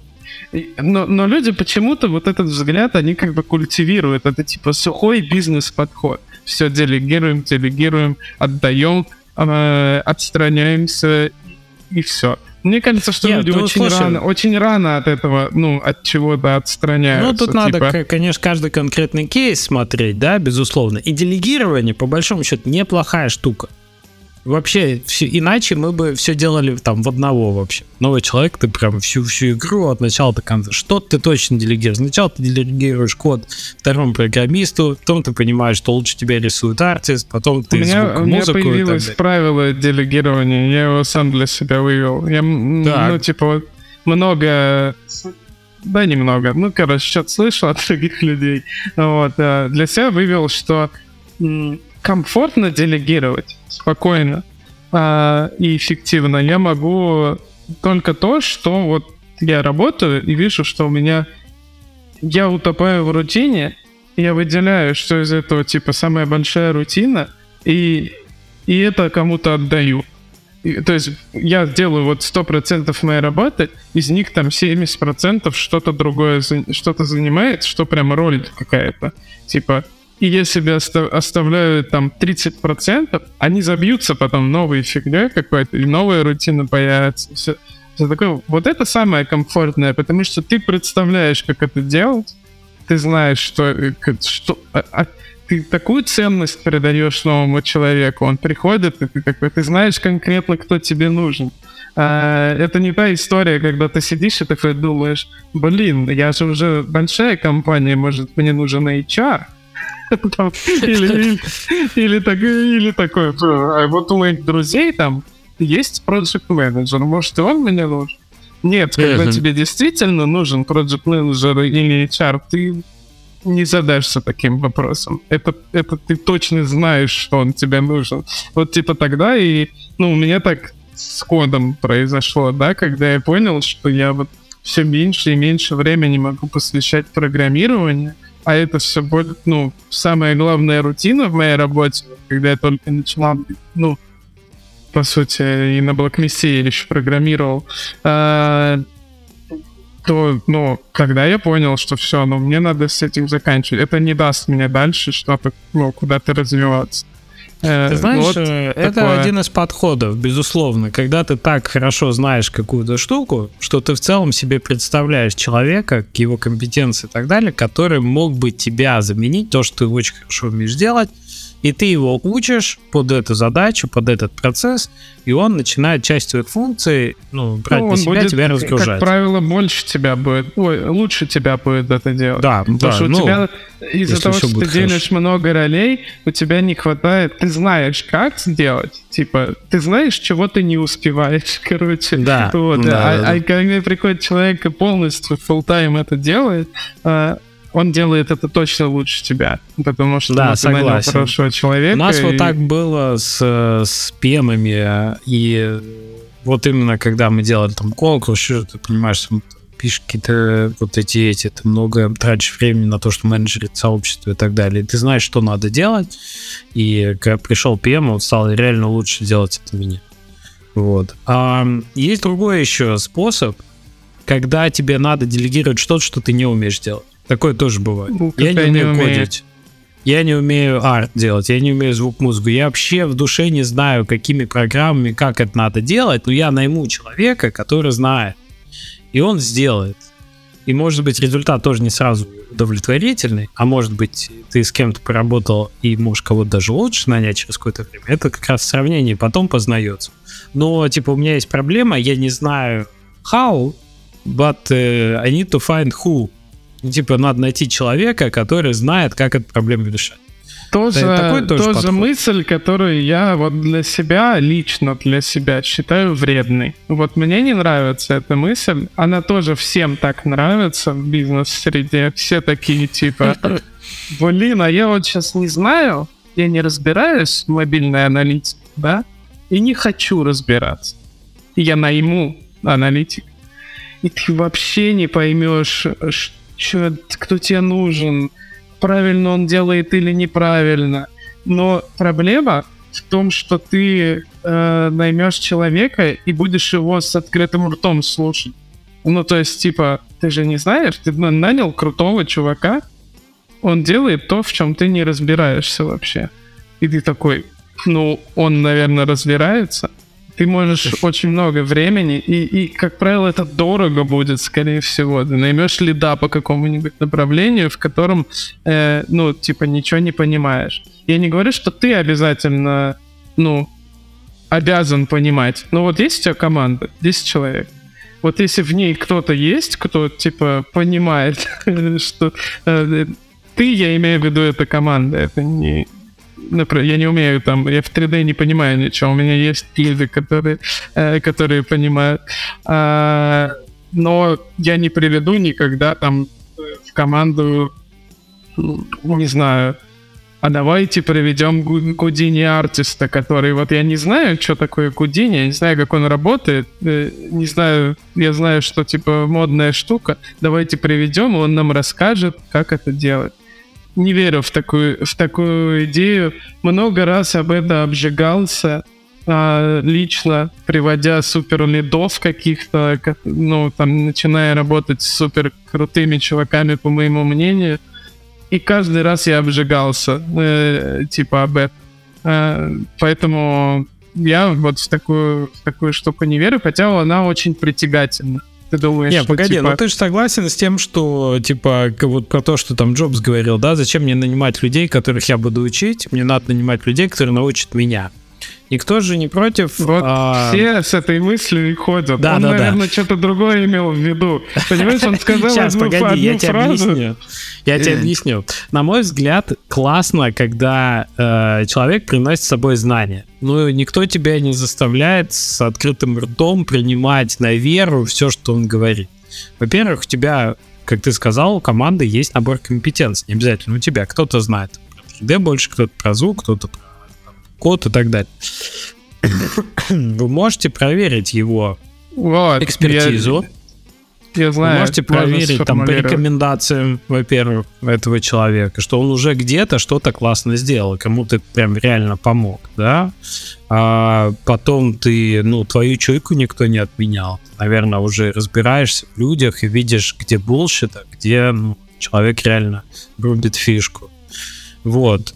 Но, но люди почему-то вот этот взгляд, они как бы культивируют. Это типа сухой бизнес-подход. Все делегируем, делегируем, отдаем, э, отстраняемся и все. Мне кажется, что Нет, люди ну, очень слушай, рано, очень рано от этого, ну, от чего-то отстраняются. Ну, тут типа... надо, конечно, каждый конкретный кейс смотреть, да, безусловно. И делегирование, по большому счету, неплохая штука. Вообще, все, иначе мы бы все делали там в одного вообще. Новый человек, ты прям всю, всю игру от начала до конца. Что ты точно делегируешь? Сначала ты делегируешь код второму программисту, потом ты понимаешь, что лучше тебя рисует артист, потом ты у меня, звук, у меня появилось правило делегирования, я его сам для себя вывел. Я, так. ну, типа, вот много да, немного. Ну, короче, что-то слышал от других людей. Вот, для себя вывел, что комфортно делегировать спокойно а, и эффективно, я могу только то, что вот я работаю и вижу, что у меня я утопаю в рутине, я выделяю, что из этого типа самая большая рутина, и, и это кому-то отдаю. И, то есть я делаю вот 100% моей работы, из них там 70% что-то другое, что-то занимает, что прям роль какая-то. Типа, и я себе оставляю там 30%, они забьются потом новой фигней какой-то, и новая рутина появится. Все, все такое. Вот это самое комфортное, потому что ты представляешь, как это делать, ты знаешь, что, э, что а, а, ты такую ценность передаешь новому человеку, он приходит, и ты такой, ты знаешь конкретно, кто тебе нужен. А, это не та история, когда ты сидишь и такой думаешь, блин, я же уже большая компания, может, мне нужен HR, или, или, так, или такой, а вот у моих друзей там есть project менеджер, может, и он мне нужен? Нет, когда тебе действительно нужен project менеджер или HR, ты не задашься таким вопросом. Это, это ты точно знаешь, что он тебе нужен. Вот типа тогда и, ну, у меня так с кодом произошло, да, когда я понял, что я вот все меньше и меньше времени могу посвящать программированию, а это все будет, ну, самая главная рутина в моей работе, когда я только начинал, ну, по сути, и на блокместе я еще программировал, э, то, ну, когда я понял, что все, ну, мне надо с этим заканчивать, это не даст мне дальше что-то, ну, куда-то развиваться. Э, ты знаешь, вот э, это такое... один из подходов, безусловно. Когда ты так хорошо знаешь какую-то штуку, что ты в целом себе представляешь человека, его компетенции и так далее, который мог бы тебя заменить, то, что ты очень хорошо умеешь делать, и ты его учишь под эту задачу, под этот процесс, и он начинает часть твоих функций, ну, брать ну, на себя, будет, тебя разгружать. Как правило, больше тебя будет, ой, лучше тебя будет это делать. Да, Потому да, что ну, у тебя из-за того, что ты хорошо. делаешь много ролей, у тебя не хватает, ты знаешь, как сделать, типа, ты знаешь, чего ты не успеваешь, короче. Да, вот, да, а, да. а когда приходит человек и полностью full time это делает, а, он делает это точно лучше тебя, потому что да, согласен. хорошего человека. У нас и... вот так было с, с пемами, и вот именно когда мы делали там конкурс, ты понимаешь, пишешь какие-то вот эти эти, ты много тратишь времени на то, что менеджерит сообщество и так далее. Ты знаешь, что надо делать, и когда пришел PM, он стал реально лучше делать это меня. Вот. А есть другой еще способ, когда тебе надо делегировать что-то, что ты не умеешь делать. Такое тоже бывает. Ну, я не умею не кодить. Я не умею арт делать, я не умею звук музыку. Я вообще в душе не знаю, какими программами, как это надо делать, но я найму человека, который знает. И он сделает. И может быть результат тоже не сразу удовлетворительный, а может быть ты с кем-то поработал и можешь кого-то даже лучше нанять через какое-то время. Это как раз сравнение потом познается. Но типа у меня есть проблема, я не знаю how, but uh, I need to find who. Ну, типа, надо найти человека, который знает, как эту проблему решать. Тоже, такой тоже, тоже мысль, которую я вот для себя, лично для себя считаю вредной. Вот мне не нравится эта мысль, она тоже всем так нравится в бизнес-среде. Все такие типа, блин, а я вот сейчас не знаю, я не разбираюсь в мобильной аналитике, да, и не хочу разбираться. Я найму аналитик, и ты вообще не поймешь, что чё, кто тебе нужен, правильно он делает или неправильно. Но проблема в том, что ты э, наймешь человека и будешь его с открытым ртом слушать. Ну, то есть, типа, ты же не знаешь, ты нанял крутого чувака, он делает то, в чем ты не разбираешься вообще. И ты такой, ну, он, наверное, разбирается, ты можешь очень много времени, и, и, как правило, это дорого будет, скорее всего. Ты наймешь лида по какому-нибудь направлению, в котором, э, ну, типа, ничего не понимаешь. Я не говорю, что ты обязательно, ну, обязан понимать. Но вот есть у тебя команда, 10 человек. Вот если в ней кто-то есть, кто, типа, понимает, что... Э, ты, я имею в виду, это команда, это не, например, я не умею там, я в 3D не понимаю ничего, у меня есть люди, которые, э, которые понимают. А, но я не приведу никогда там в команду, не знаю, а давайте проведем Гудини артиста, который вот я не знаю, что такое Гудини, я не знаю, как он работает, э, не знаю, я знаю, что типа модная штука, давайте приведем, он нам расскажет, как это делать не верю в такую, в такую идею. Много раз об этом обжигался а, лично, приводя супер лидов каких-то, ну, там, начиная работать с супер крутыми чуваками, по моему мнению. И каждый раз я обжигался, э, типа, об этом. Э, поэтому я вот в такую, в такую штуку не верю, хотя она очень притягательна. Ты думаешь, Не, что, погоди, типа... ну ты же согласен с тем, что, типа, вот про то, что там Джобс говорил, да, зачем мне нанимать людей, которых я буду учить, мне надо нанимать людей, которые научат меня. Никто же не против. Вот а... все с этой мыслью и ходят. Да, он, да, наверное, да. что-то другое имел в виду. Понимаешь, он сказал Сейчас, одну, погоди, одну я тебе фразу. объясню. Я тебе объясню. На мой взгляд, классно, когда э, человек приносит с собой знания. Ну, никто тебя не заставляет с открытым ртом принимать на веру все, что он говорит. Во-первых, у тебя, как ты сказал, у команды есть набор компетенций. Не обязательно у тебя. Кто-то знает про 3D больше, кто-то про звук, кто-то про код и так далее. Вы можете проверить его вот, экспертизу. Я знаю. Вы можете проверить там по рекомендациям, во-первых, этого человека, что он уже где-то что-то классно сделал, кому ты прям реально помог, да? А потом ты, ну, твою чуйку никто не отменял. Наверное, уже разбираешься в людях и видишь, где bullshit, а где ну, человек реально рубит фишку. Вот.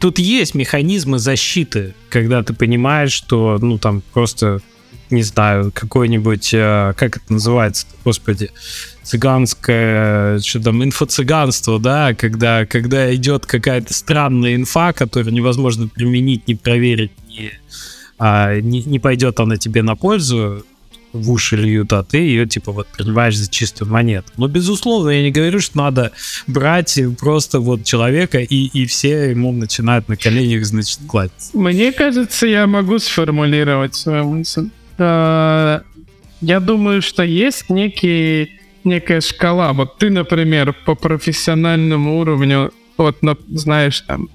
Тут есть механизмы защиты, когда ты понимаешь, что, ну, там просто, не знаю, какой-нибудь, э, как это называется, господи, цыганское, что там, инфо-цыганство, да, когда, когда идет какая-то странная инфа, которую невозможно применить, не проверить, не, а, не, не пойдет она тебе на пользу, в уши льют, а ты ее, типа, вот принимаешь за чистую монету. Но, безусловно, я не говорю, что надо брать просто вот человека, и, и все ему начинают на коленях, значит, класть. Мне кажется, я могу сформулировать свою мысль. А, я думаю, что есть некий, некая шкала. Вот ты, например, по профессиональному уровню, вот, знаешь, там,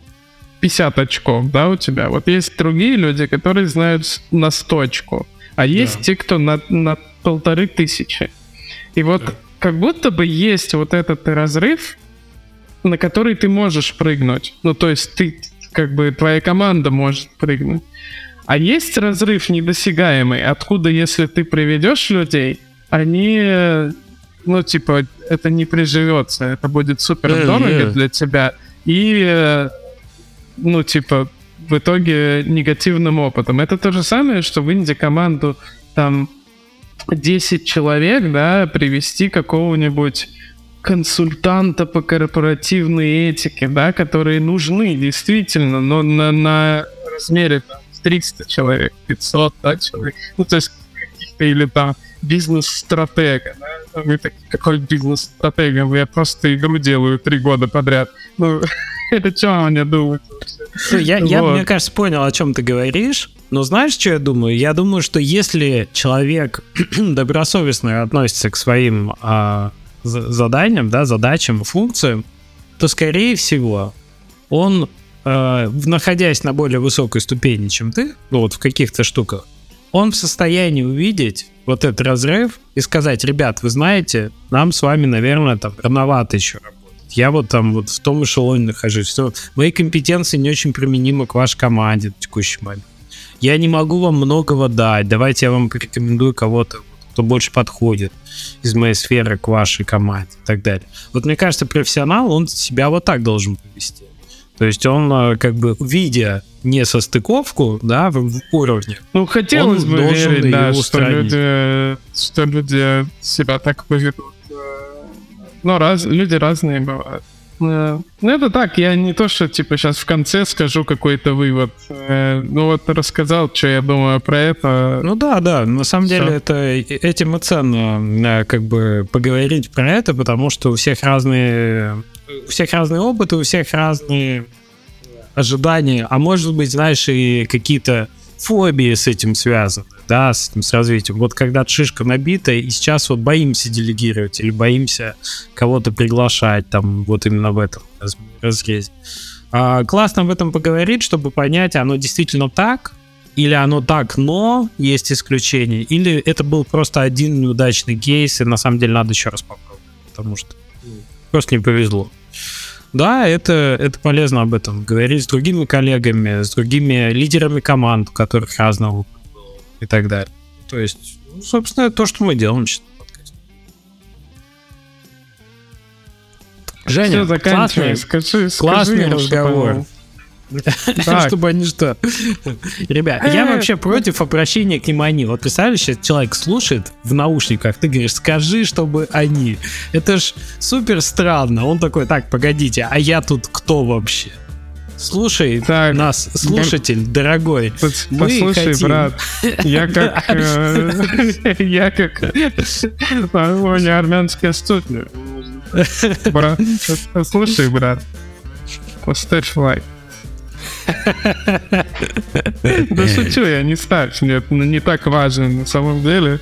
50 очков, да, у тебя. Вот есть другие люди, которые знают на 100 очков а есть да. те, кто на, на полторы тысячи. И вот да. как будто бы есть вот этот разрыв, на который ты можешь прыгнуть. Ну, то есть ты, как бы, твоя команда может прыгнуть. А есть разрыв недосягаемый, откуда, если ты приведешь людей, они, ну, типа, это не приживется, это будет супер дорого yeah, yeah. для тебя. И, ну, типа, в итоге негативным опытом. Это то же самое, что в Инди команду там 10 человек, да, привести какого-нибудь консультанта по корпоративной этике, да, которые нужны действительно, но на, на размере там, 300 человек, 500 да, человек, ну, то есть каких-то или там бизнес-стратега, да? Вы такие, какой бизнес-стратега? Я просто игру делаю три года подряд. Ну, это что они думают? Я, я, мне кажется, понял, о чем ты говоришь. Но знаешь, что я думаю? Я думаю, что если человек добросовестно относится к своим а, заданиям, да, задачам, функциям, то, скорее всего, он, а, находясь на более высокой ступени, чем ты, ну, вот в каких-то штуках, он в состоянии увидеть вот этот разрыв и сказать, ребят, вы знаете, нам с вами, наверное, там рановато еще работать я вот там вот в том эшелоне нахожусь. Все, мои компетенции не очень применимы к вашей команде в текущий момент. Я не могу вам многого дать. Давайте я вам порекомендую кого-то, кто больше подходит из моей сферы к вашей команде и так далее. Вот мне кажется, профессионал, он себя вот так должен повести. То есть он э, как бы видя не состыковку, да, в, в уровне. Ну, хотелось бы верить, да, что люди, что люди себя так поведут. Ну, раз, люди разные бывают. Э, ну, это так, я не то, что, типа, сейчас в конце скажу какой-то вывод. Э, ну, вот рассказал, что я думаю про это. Ну, да, да, на самом Все. деле это этим и ценно, э, как бы, поговорить про это, потому что у всех разные, у всех разные опыты, у всех разные ожидания, а может быть, знаешь, и какие-то фобии с этим связаны да, с, с развитием. Вот когда шишка набита, и сейчас вот боимся делегировать или боимся кого-то приглашать там вот именно в этом разрезе. А, классно об этом поговорить, чтобы понять, оно действительно так, или оно так, но есть исключения, или это был просто один неудачный кейс, и на самом деле надо еще раз попробовать, потому что просто не повезло. Да, это, это полезно об этом говорить с другими коллегами, с другими лидерами команд, у которых разного и так далее. То есть, ну, собственно, это то, что мы делаем сейчас. Женя, Все, классный, скажи, классный скажи, разговор. Чтобы они что? Ребят, я э. вообще против обращения к ним они. Вот представляешь, сейчас человек слушает в наушниках, ты говоришь, скажи, чтобы они. Это ж супер странно. Он такой, так, погодите, а я тут кто вообще? Слушай так, нас, слушатель я... дорогой. Мы послушай, хотим... брат, я как... Э, я как... не армянская студия. Брат, послушай, брат, поставь лайк. Да шучу, я не ставь, нет, не так важно на самом деле.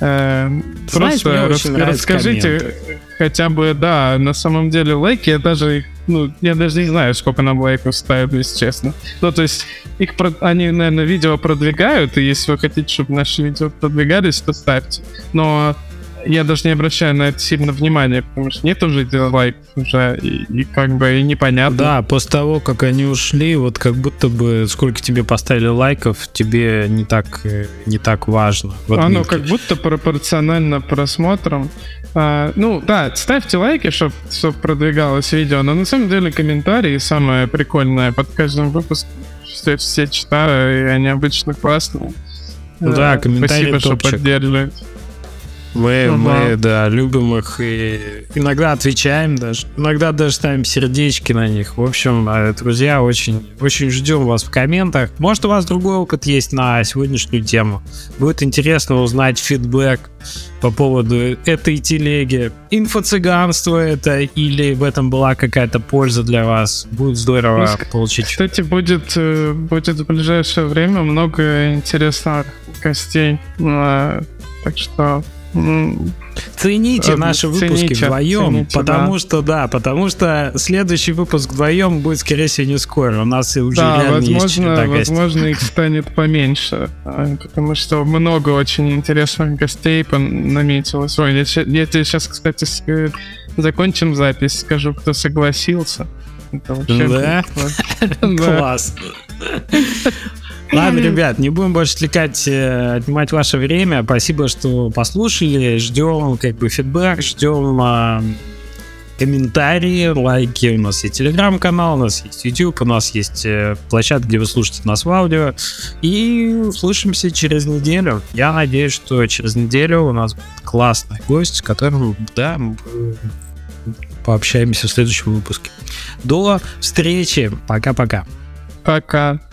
Э, просто расскажите хотя бы, да, на самом деле лайки, я даже ну, я даже не знаю, сколько нам лайков ставят, если честно. Ну, то есть, их, они, наверное, видео продвигают, и если вы хотите, чтобы наши видео продвигались, то ставьте. Но я даже не обращаю на это сильно внимания, потому что нет уже лайк уже, и, и как бы и непонятно. Да, после того, как они ушли, вот как будто бы сколько тебе поставили лайков, тебе не так, э, не так важно. Оно как будто пропорционально просмотрам. А, ну, да, ставьте лайки, чтобы чтоб продвигалось видео, но на самом деле комментарии самое прикольное под каждым выпуском. Все, все читаю, и они обычно классные. Да, комментарии Спасибо, топчик. что поддерживаете. Мы, ну, мы, да, любим их и иногда отвечаем даже, иногда даже ставим сердечки на них. В общем, э, друзья, очень, очень ждем вас в комментах. Может, у вас другой опыт есть на сегодняшнюю тему. Будет интересно узнать фидбэк по поводу этой телеги. Инфо-цыганство это или в этом была какая-то польза для вас? Будет здорово ну, получить. Кстати, будет, э, будет в ближайшее время много интересных гостей. Э, так что Цените э, наши цените, выпуски вдвоем, цените, потому да. что да, потому что следующий выпуск вдвоем будет, скорее всего, не скоро. У нас уже да, реально возможно, есть возможно, их станет поменьше, а, потому что много очень интересных гостей наметилось. Ой, я, я тебе сейчас, кстати, закончим запись, скажу, кто согласился. да? Класс. Ладно, ребят, не будем больше отвлекать, э, отнимать ваше время. Спасибо, что послушали. Ждем как бы фидбэк, ждем а, комментарии, лайки. У нас есть телеграм-канал, у нас есть YouTube, у нас есть э, площадка, где вы слушаете нас в аудио. И услышимся через неделю. Я надеюсь, что через неделю у нас будет классный гость, с которым, да, пообщаемся в следующем выпуске. До встречи. Пока-пока. Пока. -пока. Пока.